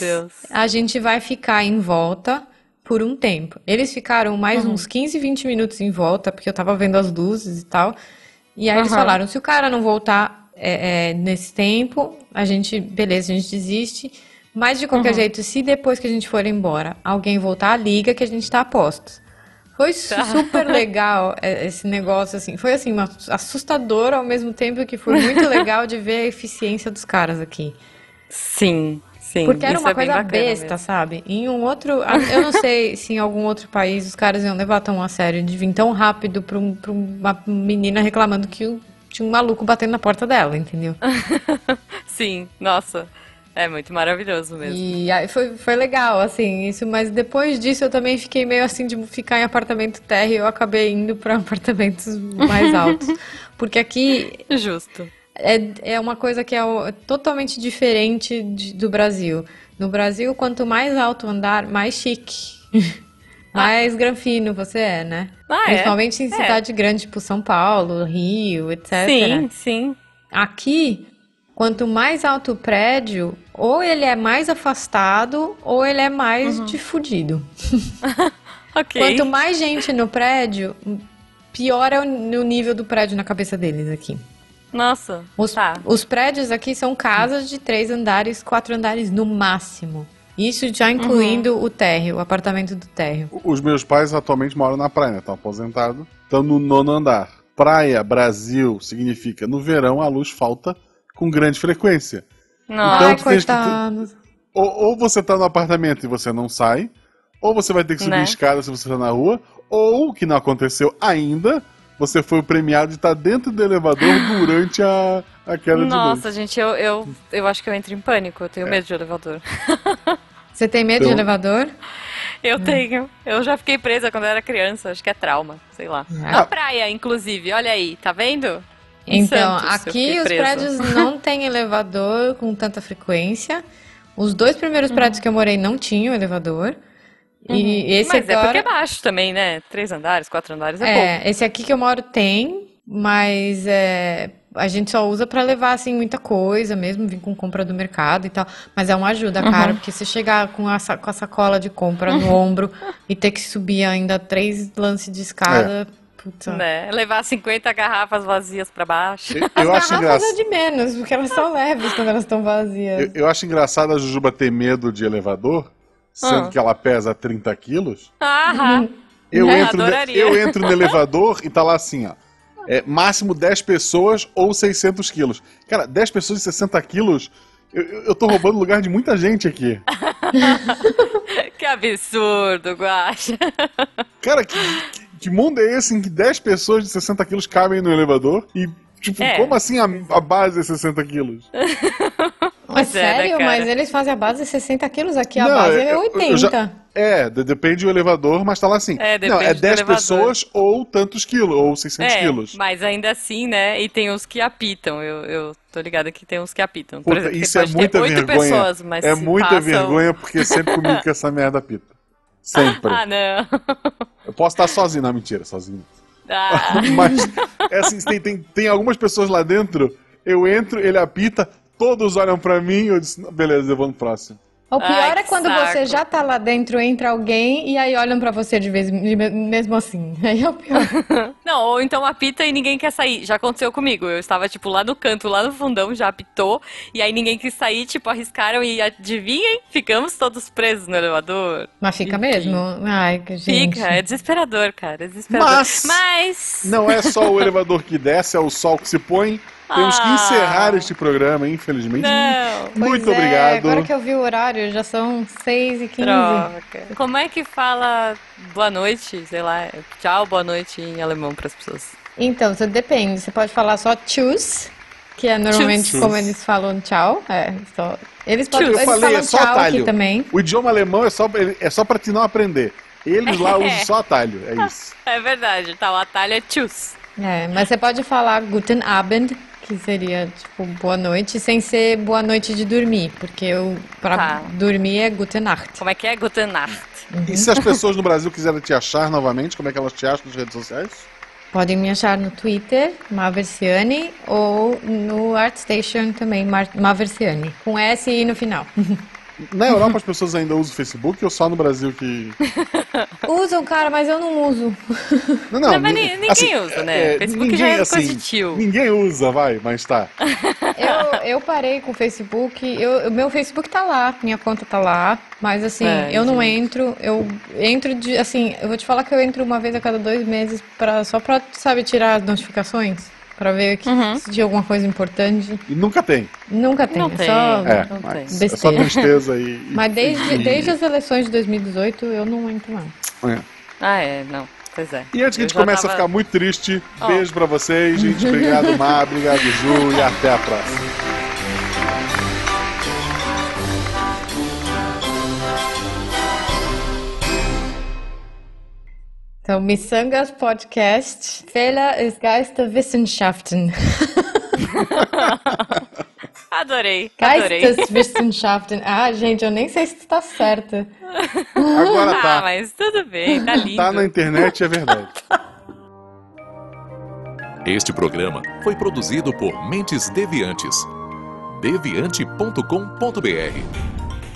a gente vai ficar em volta por um tempo. Eles ficaram mais uns 15, 20 minutos em volta, porque eu tava vendo as luzes e tal. E aí eles Aham. falaram: se o cara não voltar é, é, nesse tempo, a gente, beleza, a gente desiste. Mas de qualquer jeito, se depois que a gente for embora, alguém voltar, liga que a gente tá a postos. Foi su- super legal é, esse negócio, assim. Foi, assim, uma- assustador ao mesmo tempo que foi muito legal de ver a eficiência dos caras aqui. Sim, sim. Porque era uma é coisa besta, mesmo. sabe? Em um outro. Eu não sei se em algum outro país os caras iam levar tão a sério de vir tão rápido pra, um- pra uma menina reclamando que tinha um maluco batendo na porta dela, entendeu? Sim, nossa. É muito maravilhoso mesmo. E aí foi, foi legal, assim, isso, mas depois disso eu também fiquei meio assim de ficar em apartamento térreo e eu acabei indo pra apartamentos mais altos. Porque aqui Justo. é, é uma coisa que é, é totalmente diferente de- do Brasil. No Brasil, quanto mais alto andar, mais chique. mais granfino você é, né? Ah, é? Principalmente em É. cidade grande, tipo São Paulo, Rio, etc. Sim, sim. Aqui, quanto mais alto o prédio, ou ele é mais afastado, ou ele é mais Uhum. de fudido. Ok. Quanto mais gente no prédio, pior é o nível do prédio na cabeça deles aqui. Nossa. Os, Tá. os prédios aqui são casas de três andares, quatro andares no máximo. Isso já incluindo o térreo, o apartamento do térreo. Os meus pais atualmente moram na praia, né? Estão aposentados. Estão no nono andar. Praia, Brasil, significa no verão a luz falta com grande frequência. Nossa. Então, Ai, que-. Ou, ou você tá no apartamento e você não sai, ou você vai ter que subir Né? escada se você tá na rua, ou, que não aconteceu ainda, você foi premiado de estar dentro do elevador durante a, a queda de Nossa, luz. gente, eu, eu, eu acho que eu entro em pânico. Eu É. tenho medo de elevador. Você tem medo de Então- elevador? Eu tenho. Eu já fiquei presa quando eu era criança. Acho que é trauma. Sei lá. Ah. Na praia, inclusive. Olha aí, tá vendo? Então, Santos, aqui os prédios não têm elevador com tanta frequência. Os dois primeiros Uhum. prédios que eu morei não tinham elevador. E esse Mas é agora... porque é baixo também, né? Três andares, quatro andares é, É, esse aqui que eu moro tem, mas é, a gente só usa pra levar assim muita coisa mesmo, vir com compra do mercado e tal. Mas é uma ajuda, Uhum. cara, porque se chegar com a, com a sacola de compra no ombro e ter que subir ainda três lances de escada, puta. Né? Levar 50 garrafas vazias pra baixo. Eu, As eu acho garrafas engraçado. é de menos, porque elas são leves quando elas estão vazias. Eu, eu acho engraçado a Jujuba ter medo de elevador, sendo Ah. que ela pesa 30 quilos. Ah, Eu, É, entro, adoraria. eu entro no elevador e tá lá assim, ó. É, máximo 10 pessoas ou 600 quilos. Cara, 10 pessoas e 60 quilos, eu, eu tô roubando lugar de muita gente aqui. que absurdo, Guaxa. Cara, que, que- que mundo é esse em que 10 pessoas de 60 quilos cabem no elevador? E, tipo, É. como assim a, a base é 60 quilos? Mas é, né, sério, cara? mas eles fazem a base de 60 quilos, aqui a Não, base é eu- 80. eu já- É, de- depende do elevador, mas tá lá assim. É, Não, é depende do 10 elevador. pessoas ou tantos quilos, ou 600 É, quilos. mas ainda assim, né? E tem uns que apitam. Eu, eu tô ligada que tem uns que apitam. Por Puta, exemplo, isso é muita vergonha. pessoas, mas é muita passam- vergonha porque sempre comigo que essa merda pita. Sempre. Ah, não. Eu posso estar sozinho, não, mentira, sozinho. Ah, Mas, é assim, tem, tem, tem algumas pessoas lá dentro, eu entro, ele apita, todos olham pra mim, eu disse, "Não, beleza, eu vou no próximo. O pior Ai, é quando saco. você já tá lá dentro, entra alguém e aí olham pra você de vez mesmo assim. Aí é o pior. não, ou então apita e ninguém quer sair. Já aconteceu comigo. Eu estava, tipo, lá no canto, lá no fundão, já apitou. E aí ninguém quis sair, tipo, arriscaram e adivinhem, ficamos todos presos no elevador. Mas fica Enfim. mesmo? Ai, que gente. Fica, é desesperador, cara. É desesperador. Mas- Mas... Não é só o elevador que desce, é o sol que se põe. Temos que Ah. encerrar este programa, infelizmente. Não. Muito Pois é, obrigado. Agora que eu vi o horário, já são 6 e 15 Troca. Como é que fala boa noite, sei lá, tchau, boa noite em alemão para as pessoas? Então, você depende. Você pode falar só tschüss, que é normalmente Tschüss. como eles falam tchau. É, só... Eles, podem, eles falei, falam é só tchau atalho. aqui também. O idioma alemão é só, é só pra te não aprender. Eles lá usam só atalho, é isso. É verdade, tá, o atalho é tchus. É, mas você pode falar Guten Abend, que seria tipo boa noite, sem ser boa noite de dormir, porque eu, pra Tá. dormir é Gute Nacht. Como é que é? Guten Nacht. E se as pessoas no Brasil quiserem te achar novamente, como é que elas te acham nas redes sociais? Podem me achar no Twitter, Maversiane, ou no ArtStation também, Mar- Maversiane, com S e I no final. Na Europa as pessoas ainda usam o Facebook ou só no Brasil que. Usam, cara, mas eu não uso. Não, Não, mas ni- ni- ninguém usa, né? Facebook já é coisa de tio. Ninguém usa, vai, mas tá. Eu, eu parei com o Facebook, eu, o meu Facebook tá lá, minha conta tá lá, mas assim, É, eu não gente. entro, eu entro de, assim, eu vou te falar que eu entro uma vez a cada dois meses pra, só pra, sabe, tirar as notificações, pra ver que, Uhum. se tinha alguma coisa importante. E nunca tem. Nunca tem, Não é tem. só... É, Não mas tem. é só tristeza e. Mas desde, e- desde as eleições de 2018 eu não entro mais. É. Ah, é, não. Pois é. E antes que a gente comece tava- a ficar muito triste, Ó. beijo pra vocês, gente. Obrigado, Mar, obrigado, Ju, e até a próxima. Então, Missangas Podcast, Fehler ist Geisterwissenschaften. Adorei, adorei. Geisteswissenschaften. Ah, gente, eu nem sei se tá certa. Agora Ah, tá. mas tudo bem, tá lindo. Tá na internet, é verdade. Este programa foi produzido por Mentes Deviantes. deviante.com.br